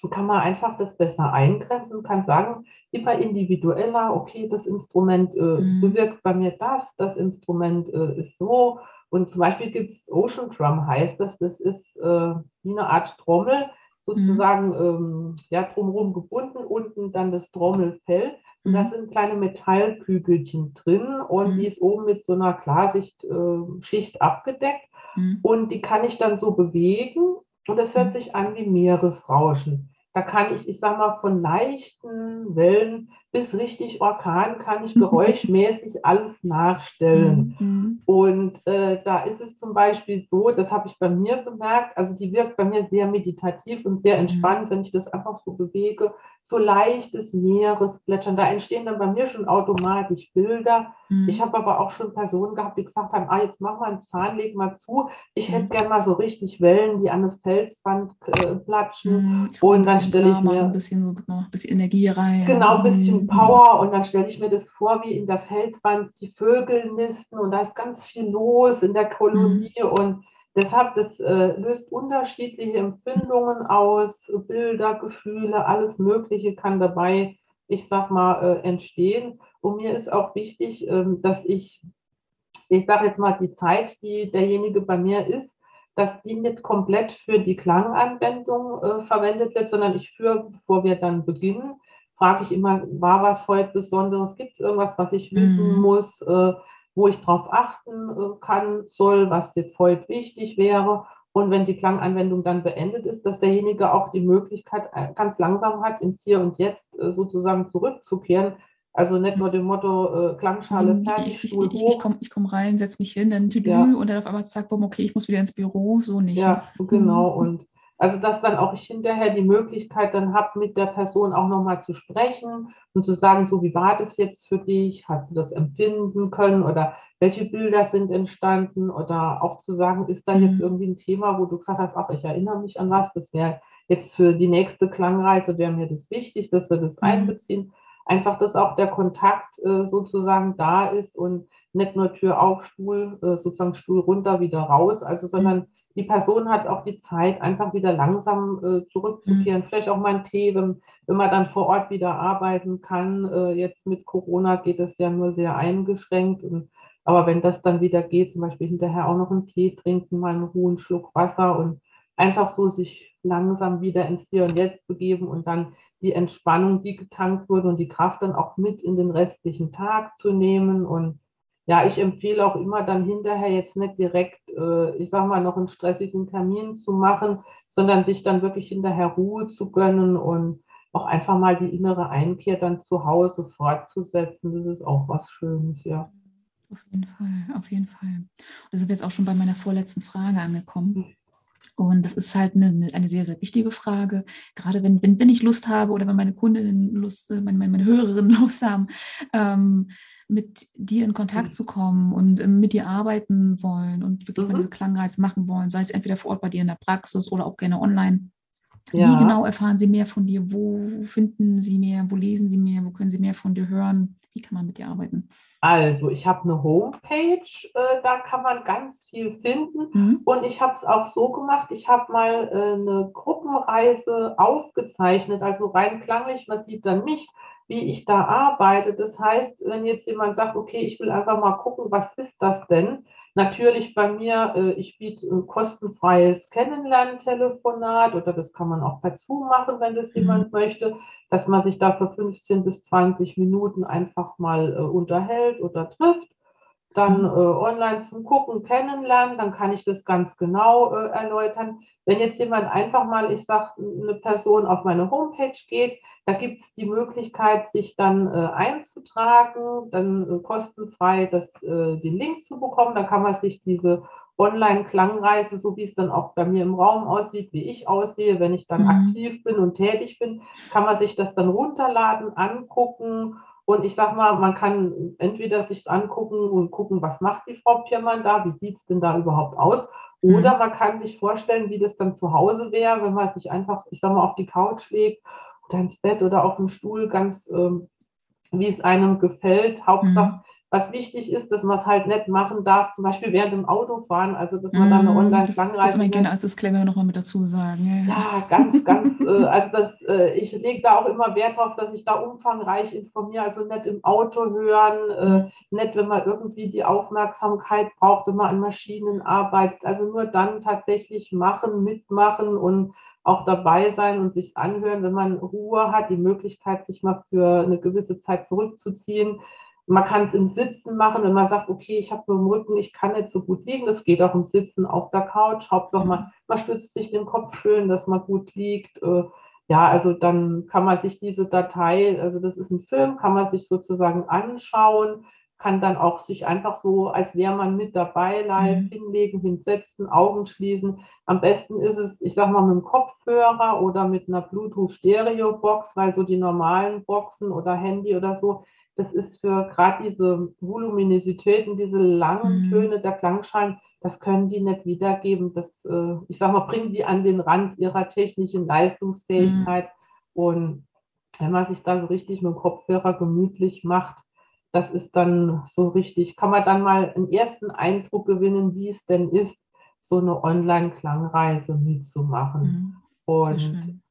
kann man einfach das besser eingrenzen und kann sagen, immer individueller, okay, das Instrument äh, mhm. bewirkt bei mir das, das Instrument äh, ist so. Und zum Beispiel gibt es Ocean Drum, heißt das, das ist äh, wie eine Art Trommel, sozusagen mhm. ähm, ja, drumherum gebunden, unten dann das Trommelfell. Und da mhm. sind kleine Metallkügelchen drin und mhm. die ist oben mit so einer Klarsichtschicht äh, abgedeckt. Mhm. Und die kann ich dann so bewegen und es hört mhm. sich an wie Meeresrauschen. Da kann ich, ich sag mal, von leichten Wellen bis richtig Orkan kann ich geräuschmäßig alles nachstellen. Mhm. Und äh, da ist es zum Beispiel so, das habe ich bei mir bemerkt, also die wirkt bei mir sehr meditativ und sehr entspannt, mhm. wenn ich das einfach so bewege so leichtes Meeresplätschern. Da entstehen dann bei mir schon automatisch Bilder. Mhm. Ich habe aber auch schon Personen gehabt, die gesagt haben, ah, jetzt mach mal einen Zahn, leg mal zu. Ich hätte mhm. gerne mal so richtig Wellen, die an das Felsband äh, platschen. Mhm. Und dann stelle ich mir... So ein bisschen, so, genau, ein bisschen Energie rein. Genau, ein bisschen mhm. Power. Und dann stelle ich mir das vor, wie in der Felswand die Vögel nisten und da ist ganz viel los in der Kolonie mhm. und Deshalb, das äh, löst unterschiedliche Empfindungen aus, Bilder, Gefühle, alles Mögliche kann dabei ich sag mal, äh, entstehen. Und mir ist auch wichtig, ähm, dass ich, ich sage jetzt mal, die Zeit, die derjenige bei mir ist, dass die nicht komplett für die Klanganwendung äh, verwendet wird, sondern ich führe, bevor wir dann beginnen, frage ich immer, war was heute Besonderes? Gibt es irgendwas, was ich wissen mhm. muss, äh, wo ich darauf achten äh, kann, soll, was jetzt heute wichtig wäre? Und wenn die Klanganwendung dann beendet ist, dass derjenige auch die Möglichkeit äh, ganz langsam hat, ins Hier und Jetzt äh, sozusagen zurückzukehren. Also nicht nur dem Motto äh, Klangschale fertig, ich, Stuhl ich, hoch. Ich, komme komm rein, setze mich hin, dann Tüdelü ja. und dann auf einmal zack, bumm, okay, ich muss wieder ins Büro, so nicht. Ja, ne? genau. Mhm. Und also dass dann auch ich hinterher die Möglichkeit dann habe, mit der Person auch nochmal zu sprechen und zu sagen, so wie war das jetzt für dich? Hast du das empfinden können oder welche Bilder sind entstanden? Oder auch zu sagen, ist da jetzt mhm. irgendwie ein Thema, wo du gesagt hast, ach, ich erinnere mich an was, das wäre jetzt für die nächste Klangreise, wäre mir das wichtig, dass wir das mhm. einbeziehen. Einfach, dass auch der Kontakt äh, sozusagen da ist und nicht nur Tür auf, Stuhl, äh, sozusagen Stuhl runter, wieder raus, also sondern die Person hat auch die Zeit, einfach wieder langsam äh, zurückzukehren. Mhm. Vielleicht auch mal einen Tee, wenn, wenn man dann vor Ort wieder arbeiten kann. Äh, jetzt mit Corona geht es ja nur sehr eingeschränkt. Und, aber wenn das dann wieder geht, zum Beispiel hinterher auch noch einen Tee trinken, mal einen hohen Schluck Wasser und einfach so sich langsam wieder ins Hier und Jetzt begeben und dann die Entspannung, die getankt wurde und die Kraft dann auch mit in den restlichen Tag zu nehmen und ja, ich empfehle auch immer dann hinterher jetzt nicht direkt, äh, ich sage mal, noch einen stressigen Termin zu machen, sondern sich dann wirklich hinterher Ruhe zu gönnen und auch einfach mal die innere Einkehr dann zu Hause fortzusetzen. Das ist auch was Schönes, ja. Auf jeden Fall, auf jeden Fall. Da sind wir jetzt auch schon bei meiner vorletzten Frage angekommen. Und das ist halt eine, eine sehr, sehr wichtige Frage. Gerade wenn, wenn, wenn ich Lust habe oder wenn meine Kundinnen Lust, äh, meine, meine Hörerinnen <laughs> Lust haben, ähm, mit dir in Kontakt mhm. zu kommen und ähm, mit dir arbeiten wollen und wirklich mhm. mal diese Klangreise machen wollen, sei es entweder vor Ort bei dir in der Praxis oder auch gerne online. Ja. Wie genau erfahren Sie mehr von dir? Wo finden Sie mehr? Wo lesen Sie mehr? Wo können Sie mehr von dir hören? Wie kann man mit dir arbeiten? Also, ich habe eine Homepage, äh, da kann man ganz viel finden. Mhm. Und ich habe es auch so gemacht, ich habe mal äh, eine Gruppenreise aufgezeichnet, also rein klanglich, man sieht dann mich, wie ich da arbeite. Das heißt, wenn jetzt jemand sagt, okay, ich will einfach mal gucken, was ist das denn? Natürlich bei mir, äh, ich biete ein kostenfreies Kennenlerntelefonat oder das kann man auch per Zoom machen, wenn das mhm. jemand möchte, dass man sich da für 15 bis 20 Minuten einfach mal äh, unterhält oder trifft dann äh, online zum Gucken kennenlernen, dann kann ich das ganz genau äh, erläutern. Wenn jetzt jemand einfach mal, ich sage, eine Person auf meine Homepage geht, da gibt es die Möglichkeit, sich dann äh, einzutragen, dann äh, kostenfrei das, äh, den Link zu bekommen. Da kann man sich diese Online-Klangreise, so wie es dann auch bei mir im Raum aussieht, wie ich aussehe, wenn ich dann mhm. aktiv bin und tätig bin, kann man sich das dann runterladen, angucken und ich sag mal, man kann entweder sich angucken und gucken, was macht die Frau Piermann da, wie sieht es denn da überhaupt aus? Oder mhm. man kann sich vorstellen, wie das dann zu Hause wäre, wenn man sich einfach, ich sag mal, auf die Couch legt oder ins Bett oder auf dem Stuhl, ganz ähm, wie es einem gefällt. Hauptsache, mhm was wichtig ist, dass man es halt nicht machen darf, zum Beispiel während dem Autofahren, also dass man mm, dann eine Online-Klangreise. Das, das ich gerne als Disclaimer nochmal mit dazu sagen. Ja, ja ganz, ganz, äh, also das, äh, ich lege da auch immer Wert darauf, dass ich da umfangreich informiere, also nicht im Auto hören, äh, nicht, wenn man irgendwie die Aufmerksamkeit braucht, wenn man an Maschinen arbeitet, also nur dann tatsächlich machen, mitmachen und auch dabei sein und sich anhören, wenn man Ruhe hat, die Möglichkeit, sich mal für eine gewisse Zeit zurückzuziehen man kann es im Sitzen machen, wenn man sagt, okay, ich habe nur im Rücken, ich kann nicht so gut liegen. Das geht auch im Sitzen auf der Couch. Hauptsache, man, man stützt sich den Kopf schön, dass man gut liegt. Äh, ja, also dann kann man sich diese Datei, also das ist ein Film, kann man sich sozusagen anschauen, kann dann auch sich einfach so, als wäre man mit dabei, live mhm. hinlegen, hinsetzen, Augen schließen. Am besten ist es, ich sag mal, mit einem Kopfhörer oder mit einer Bluetooth-Stereo-Box, weil so die normalen Boxen oder Handy oder so, das ist für gerade diese Voluminositäten, diese langen mhm. Töne der Klangschalen, das können die nicht wiedergeben. Das, äh, ich sag mal, bringen die an den Rand ihrer technischen Leistungsfähigkeit. Mhm. Und wenn man sich da so richtig mit dem Kopfhörer gemütlich macht, das ist dann so richtig, kann man dann mal einen ersten Eindruck gewinnen, wie es denn ist, so eine Online-Klangreise mitzumachen. Mhm. Und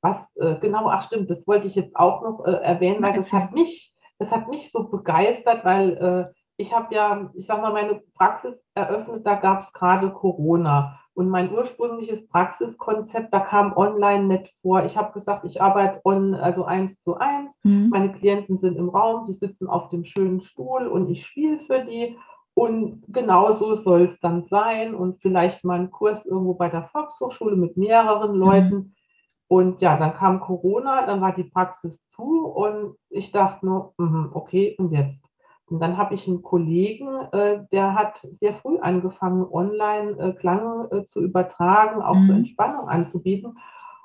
was äh, genau, ach stimmt, das wollte ich jetzt auch noch äh, erwähnen, weil das hat mich, das hat mich so begeistert, weil äh, ich habe ja, ich sag mal, meine Praxis eröffnet, da gab es gerade Corona. Und mein ursprüngliches Praxiskonzept, da kam online nicht vor. Ich habe gesagt, ich arbeite on, also eins zu eins. Mhm. Meine Klienten sind im Raum, die sitzen auf dem schönen Stuhl und ich spiele für die. Und genauso soll es dann sein. Und vielleicht mal einen Kurs irgendwo bei der Volkshochschule mit mehreren mhm. Leuten. Mhm. Und ja, dann kam Corona, dann war die Praxis zu und ich dachte nur, mhm, okay, und jetzt? Und dann habe ich einen Kollegen, äh, der hat sehr früh angefangen, online äh, Klang äh, zu übertragen, auch mhm. zur Entspannung anzubieten.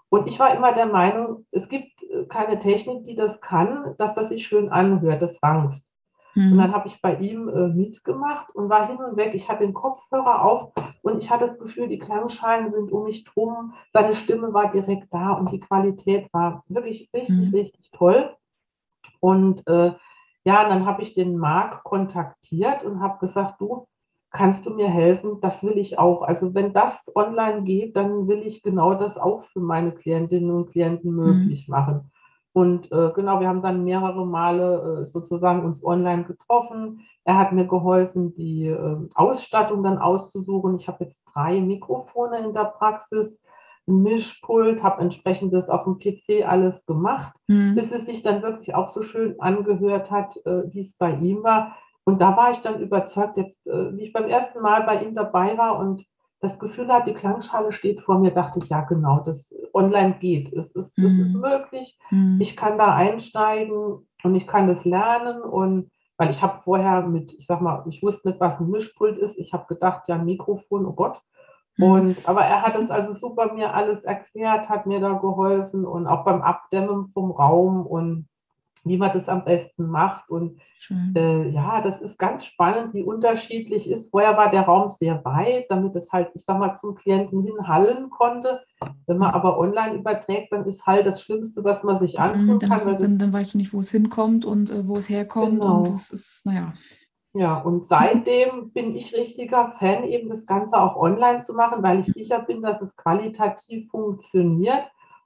Und ich war immer der Meinung, es gibt äh, keine Technik, die das kann, dass das sich schön anhört, das Angst. Mhm. Und dann habe ich bei ihm äh, mitgemacht und war hin und weg. Ich hatte den Kopfhörer auf und ich hatte das Gefühl, die Klangschalen sind um mich drum. Seine Stimme war direkt da und die Qualität war wirklich richtig, mhm. richtig toll. Und äh, ja, dann habe ich den Marc kontaktiert und habe gesagt, du, kannst du mir helfen? Das will ich auch. Also wenn das online geht, dann will ich genau das auch für meine Klientinnen und Klienten mhm. möglich mhm. machen. Und äh, genau, wir haben dann mehrere Male äh, sozusagen uns online getroffen. Er hat mir geholfen, die äh, Ausstattung dann auszusuchen. Ich habe jetzt drei Mikrofone in der Praxis Mischpult, habe entsprechendes auf dem PC alles gemacht, mhm. bis es sich dann wirklich auch so schön angehört hat, äh, wie es bei ihm war. Und da war ich dann überzeugt, jetzt, äh, wie ich beim ersten Mal bei ihm dabei war und das Gefühl hat, die Klangschale steht vor mir, dachte ich, ja genau, das online geht. Es ist, mhm. es ist mhm. möglich. Mhm. Ich kann da einsteigen und ich kann das lernen. Und weil ich habe vorher mit, ich sag mal, ich wusste nicht, was ein Mischpult ist. Ich habe gedacht, ja, ein Mikrofon, oh Gott. Mhm. Und, aber er hat es also super mir alles erklärt, hat mir da geholfen und auch beim Abdämmen vom Raum und wie man das am besten macht. Und äh, ja, das ist ganz spannend, wie unterschiedlich ist. Vorher war der Raum sehr weit, damit es halt, ich sag mal, zum Klienten hinhallen konnte. Wenn man aber online überträgt, dann ist halt das Schlimmste, was man sich antun mhm, dann kann. Du, dann, dann, weißt du nicht, wo es hinkommt und äh, wo es herkommt. Genau. Und das ist, naja. Ja, und seitdem bin ich richtiger Fan, eben das Ganze auch online zu machen, weil ich sicher bin, dass es qualitativ funktioniert.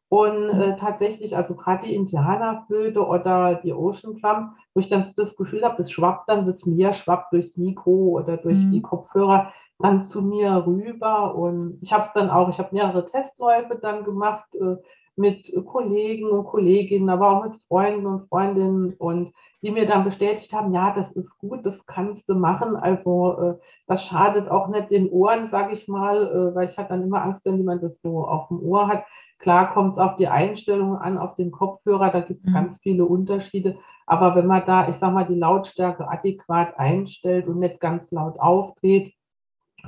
Und äh, tatsächlich, also gerade die Indianerflöte oder die Ocean Drum, wo ich dann das Gefühl habe, das schwappt dann, das Meer schwappt durchs Mikro oder durch mhm. die Kopfhörer dann zu mir rüber. Und ich habe es dann auch, ich habe mehrere Testläufe dann gemacht äh, mit Kollegen und Kolleginnen, aber auch mit Freunden und Freundinnen und die mir dann bestätigt haben, ja, das ist gut, das kannst du machen. Also äh, das schadet auch nicht den Ohren, sage ich mal, äh, weil ich hatte dann immer Angst, wenn jemand das so auf dem Ohr hat. Klar kommt es auf die Einstellung an, auf den Kopfhörer, da gibt es mhm. ganz viele Unterschiede. Aber wenn man da, ich sage mal, die Lautstärke adäquat einstellt und nicht ganz laut aufdreht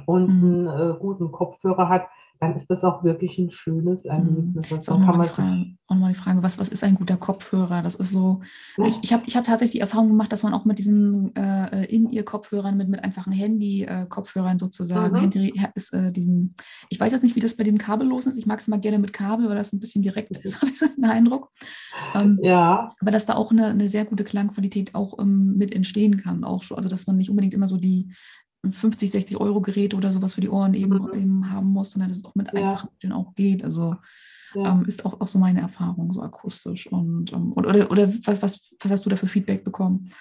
und mhm. einen äh, guten Kopfhörer hat, dann ist das auch wirklich ein schönes mhm. Erlebnis. Das ist auch nochmal die, Frage, auch noch die Frage, was, was ist ein guter Kopfhörer? Das ist so, ich, ich habe ich hab tatsächlich die Erfahrung gemacht, dass man auch mit diesen äh, In-Ear-Kopfhörern, mit, mit einfachen Handy-Kopfhörern sozusagen, mhm. Handy ist äh, diesen, ich weiß jetzt nicht, wie das bei den kabellosen ist, ich mag es mal gerne mit Kabel, weil das ein bisschen direkt ist, <laughs> habe ich so einen Eindruck. Ähm, ja. Aber dass da auch eine, eine sehr gute Klangqualität auch ähm, mit entstehen kann, auch so, also dass man nicht unbedingt immer so die 50, 60 Euro Gerät oder sowas für die Ohren eben, mhm. eben haben muss, sondern dass es auch mit ja. einfachen Mitteln auch geht. Also ja. ähm, ist auch, auch so meine Erfahrung, so akustisch. Und, ähm, oder, oder was, was, was hast du da für Feedback bekommen?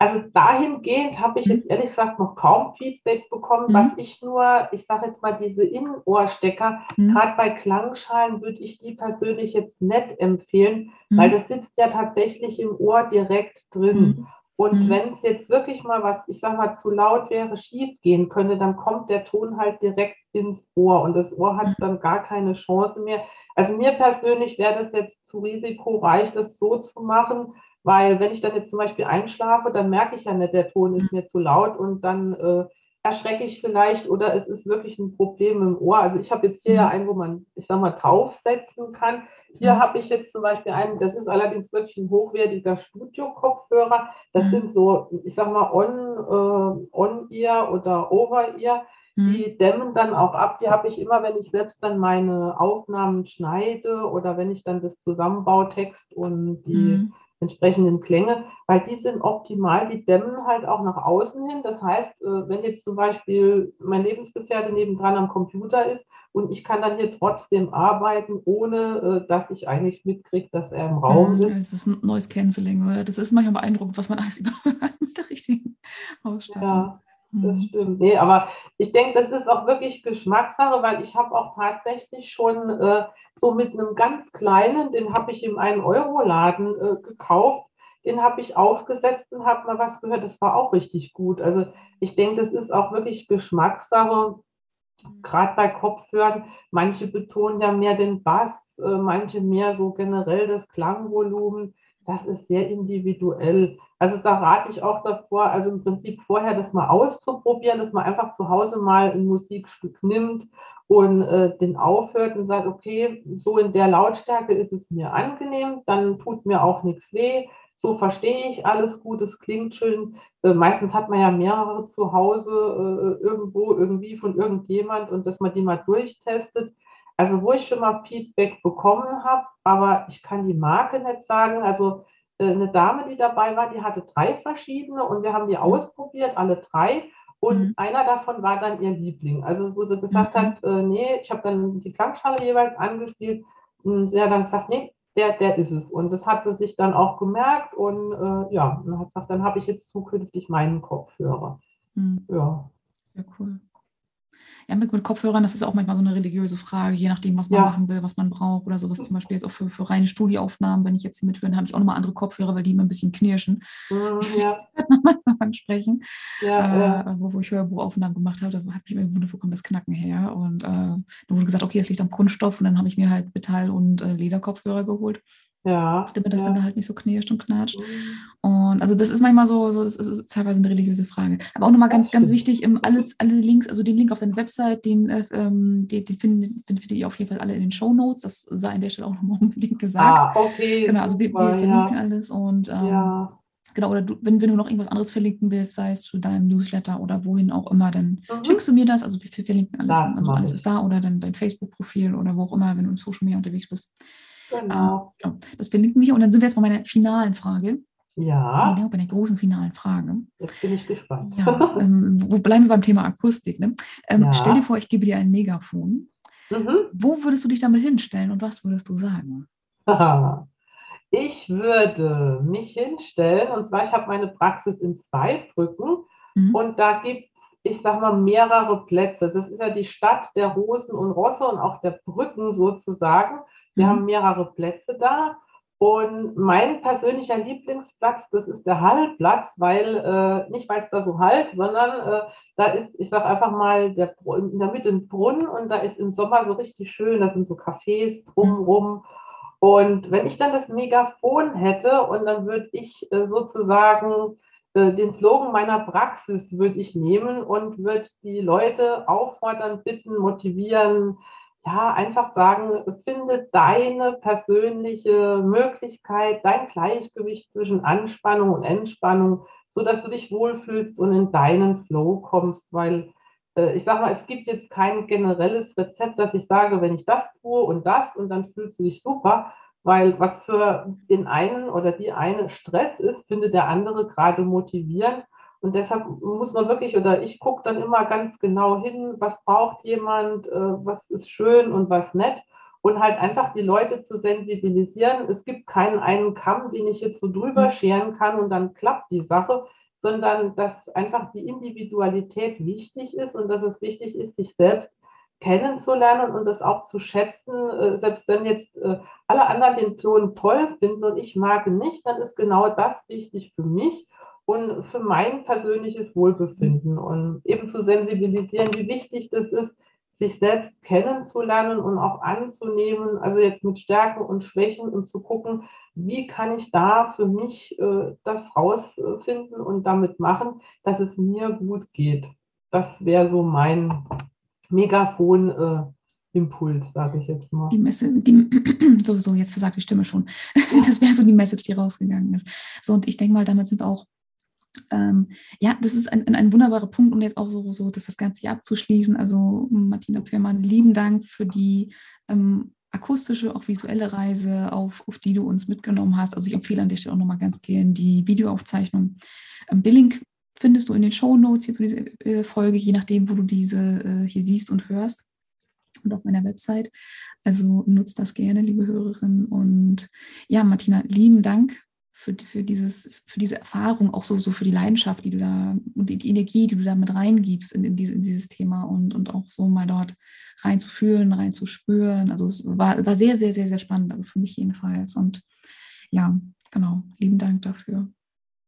Also dahingehend habe ich mhm. jetzt ehrlich gesagt noch kaum Feedback bekommen, mhm. was ich nur, ich sage jetzt mal diese Innenohrstecker, mhm. gerade bei Klangschalen würde ich die persönlich jetzt nicht empfehlen, weil mhm. das sitzt ja tatsächlich im Ohr direkt drin. Mhm. Und mhm. wenn es jetzt wirklich mal was, ich sag mal, zu laut wäre, schief gehen könnte, dann kommt der Ton halt direkt ins Ohr und das Ohr hat dann gar keine Chance mehr. Also mir persönlich wäre das jetzt zu risikoreich, das so zu machen, weil wenn ich dann jetzt zum Beispiel einschlafe, dann merke ich ja nicht, der Ton ist mir zu laut und dann äh, erschrecke ich vielleicht oder es ist wirklich ein Problem im Ohr. Also ich habe jetzt hier ja mhm. einen, wo man, ich sag mal, draufsetzen kann. Hier mhm. habe ich jetzt zum Beispiel einen, das ist allerdings wirklich ein hochwertiger Studio-Kopfhörer. Das mhm. sind so, ich sag mal, On, äh, On-Ear oder Over-Ear. Die dämmen dann auch ab. Die habe ich immer, wenn ich selbst dann meine Aufnahmen schneide oder wenn ich dann das Zusammenbautext und die entsprechenden Klänge, weil die sind optimal, die dämmen halt auch nach außen hin. Das heißt, äh, wenn jetzt zum Beispiel mein Lebensgefährte nebendran am Computer ist und ich kann dann hier trotzdem arbeiten, ohne äh, dass ich eigentlich mitkriege, dass er im Raum ist. Das ist ein neues Canceling, oder? Das ist manchmal beeindruckend, was man alles <laughs> überhört mit der richtigen Ausstattung. Ja. Das mhm. stimmt. Nee, aber ich denke, das ist auch wirklich Geschmackssache, weil ich habe auch tatsächlich schon äh, so mit einem ganz kleinen, den habe ich im 1-Euro-Laden äh, gekauft, den habe ich aufgesetzt und habe mal was gehört. Das war auch richtig gut. Also ich denke, das ist auch wirklich Geschmackssache, gerade bei Kopfhörern. Manche betonen ja mehr den Bass, äh, manche mehr so generell das Klangvolumen das ist sehr individuell. Also da rate ich auch davor, also im Prinzip vorher das mal auszuprobieren, dass man einfach zu Hause mal ein Musikstück nimmt und äh, den aufhört und sagt, okay, so in der Lautstärke ist es mir angenehm, dann tut mir auch nichts weh. So verstehe ich alles gut, es klingt schön. Äh, meistens hat man ja mehrere zu Hause äh, irgendwo, irgendwie von irgendjemand und dass man die mal durchtestet. Also wo ich schon mal Feedback bekommen habe, aber ich kann die Marke nicht sagen. Also äh, eine Dame, die dabei war, die hatte drei verschiedene und wir haben die mhm. ausprobiert, alle drei. Und mhm. einer davon war dann ihr Liebling. Also wo sie gesagt mhm. hat, äh, nee, ich habe dann die Klangschale jeweils angespielt und sie hat dann gesagt, nee, der, der ist es. Und das hat sie sich dann auch gemerkt und äh, ja, und hat gesagt, dann habe ich jetzt zukünftig meinen Kopfhörer. Mhm. Ja. Sehr cool. Ja, mit, mit, Kopfhörern, das ist auch manchmal so eine religiöse Frage, je nachdem, was man ja. machen will, was man braucht oder sowas. Zum Beispiel jetzt auch für, für reine Studioaufnahmen, wenn ich jetzt hier mit bin, habe ich auch nochmal andere Kopfhörer, weil die immer ein bisschen knirschen. Mhm, <laughs> ja. beim Sprechen. Ja, äh, wo, wo, ich Hörbuchaufnahmen gemacht habe, da habe ich mir gewundert, wo kommt das Knacken her? Und äh, dann wurde gesagt, okay, es liegt am Kunststoff und dann habe ich mir halt Metall- und äh, Lederkopfhörer geholt. Ja. Damit das ja. dann halt nicht so knirscht und knatscht. Mhm. Und also das ist manchmal so, so das ist teilweise eine religiöse Frage. Aber auch nochmal ganz, ganz wichtig, alles, alle Links, also den Link auf seine Website, den, äh, ähm, den, den findet, findet ihr auf jeden Fall alle in den Show Notes. Das sei an der Stelle auch nochmal <laughs> unbedingt gesagt. Ah, okay. Genau, also wir, wir verlinken ja. alles und ähm, ja. Genau, oder du, wenn, wenn du noch irgendwas anderes verlinken willst, sei es zu deinem Newsletter oder wohin auch immer, dann mhm. schickst du mir das. Also wir, wir verlinken alles. Dann, also alles ist da oder dann dein Facebook-Profil oder wo auch immer, wenn du in Social Media unterwegs bist. Genau. genau. Das verlinken wir und dann sind wir jetzt bei meiner finalen Frage. Ja. Genau, bei der großen finalen Frage. Jetzt bin ich gespannt. Ja, <laughs> ähm, wo bleiben wir beim Thema Akustik? Ne? Ähm, ja. Stell dir vor, ich gebe dir ein Megafon. Mhm. Wo würdest du dich damit hinstellen und was würdest du sagen? <laughs> Ich würde mich hinstellen, und zwar, ich habe meine Praxis in Zweibrücken mhm. und da gibt es, ich sage mal, mehrere Plätze. Das ist ja die Stadt der Rosen und Rosse und auch der Brücken sozusagen. Wir mhm. haben mehrere Plätze da. Und mein persönlicher Lieblingsplatz, das ist der Hallplatz, weil äh, nicht weil es da so halt, sondern äh, da ist, ich sage einfach mal, der, in der Mitte ein Brunnen und da ist im Sommer so richtig schön, da sind so Cafés drumherum. Und wenn ich dann das Megafon hätte und dann würde ich äh, sozusagen äh, den Slogan meiner Praxis würde ich nehmen und würde die Leute auffordern, bitten, motivieren, ja, einfach sagen, finde deine persönliche Möglichkeit, dein Gleichgewicht zwischen Anspannung und Entspannung, so dass du dich wohlfühlst und in deinen Flow kommst, weil äh, ich sage mal, es gibt jetzt kein generelles Rezept, dass ich sage, wenn ich das tue und das und dann fühlst du dich super, weil was für den einen oder die eine Stress ist, findet der andere gerade motivierend. Und deshalb muss man wirklich, oder ich gucke dann immer ganz genau hin, was braucht jemand, äh, was ist schön und was nett. Und halt einfach die Leute zu sensibilisieren. Es gibt keinen einen Kamm, den ich jetzt so drüber mhm. scheren kann und dann klappt die Sache, sondern dass einfach die Individualität wichtig ist und dass es wichtig ist, sich selbst kennenzulernen und das auch zu schätzen. Äh, selbst wenn jetzt äh, alle anderen den Ton toll finden und ich mag ihn nicht, dann ist genau das wichtig für mich und für mein persönliches Wohlbefinden und eben zu sensibilisieren, wie wichtig das ist, sich selbst kennenzulernen und auch anzunehmen, also jetzt mit Stärken und Schwächen und zu gucken, wie kann ich da für mich äh, das rausfinden und damit machen, dass es mir gut geht. Das wäre so mein Megafon. Äh, Impuls, sage ich jetzt mal. Die Messe, die, <clears throat> so, so, jetzt versagt die Stimme schon. <laughs> Das wäre so die Message, die rausgegangen ist. So, und ich denke mal, damit sind wir auch ähm, ja, das ist ein, ein wunderbarer Punkt, um jetzt auch so, so das, das Ganze hier abzuschließen. Also Martina Pfehrmann, lieben Dank für die ähm, akustische, auch visuelle Reise, auf, auf die du uns mitgenommen hast. Also ich empfehle an der Stelle auch nochmal ganz gern die Videoaufzeichnung. Ähm, den Link findest du in den Show Notes hier zu dieser äh, Folge, je nachdem, wo du diese äh, hier siehst und hörst und auf meiner Website. Also nutzt das gerne, liebe Hörerinnen. Und ja, Martina, lieben Dank für, für, dieses, für diese Erfahrung, auch so, so für die Leidenschaft, die du da und die, Energie, die du da mit reingibst in, in, diese, in dieses Thema und, und auch so mal dort reinzufühlen, reinzuspüren. Also es war, war sehr, sehr, sehr, sehr spannend, also für mich jedenfalls. Und ja, genau, lieben Dank dafür.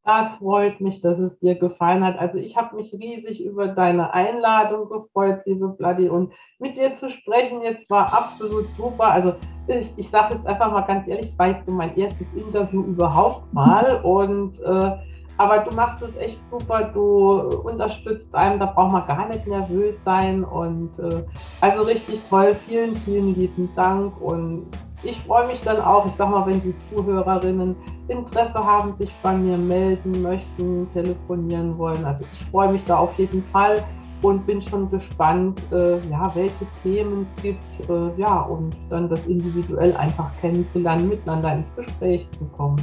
Das freut mich, dass es dir gefallen hat. Also ich habe mich riesig über deine Einladung gefreut, liebe Bloody. Und mit dir zu sprechen jetzt war absolut super. Also ich, ich sage jetzt einfach mal ganz ehrlich, es war jetzt so mein erstes Interview überhaupt mal. Und äh, aber du machst es echt super, du unterstützt einem, da braucht man gar nicht nervös sein. Und äh, also richtig toll. Vielen, vielen lieben Dank. Und ich freue mich dann auch, ich sag mal, wenn die Zuhörerinnen Interesse haben, sich bei mir melden möchten, telefonieren wollen. Also ich freue mich da auf jeden Fall und bin schon gespannt, äh, ja, welche Themen es gibt, äh, ja, und dann das individuell einfach kennenzulernen, miteinander ins Gespräch zu kommen.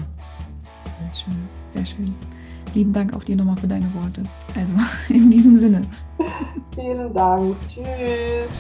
Sehr schön, sehr schön. Lieben Dank auch dir nochmal für deine Worte. Also <laughs> in diesem Sinne. <laughs> Vielen Dank. Tschüss.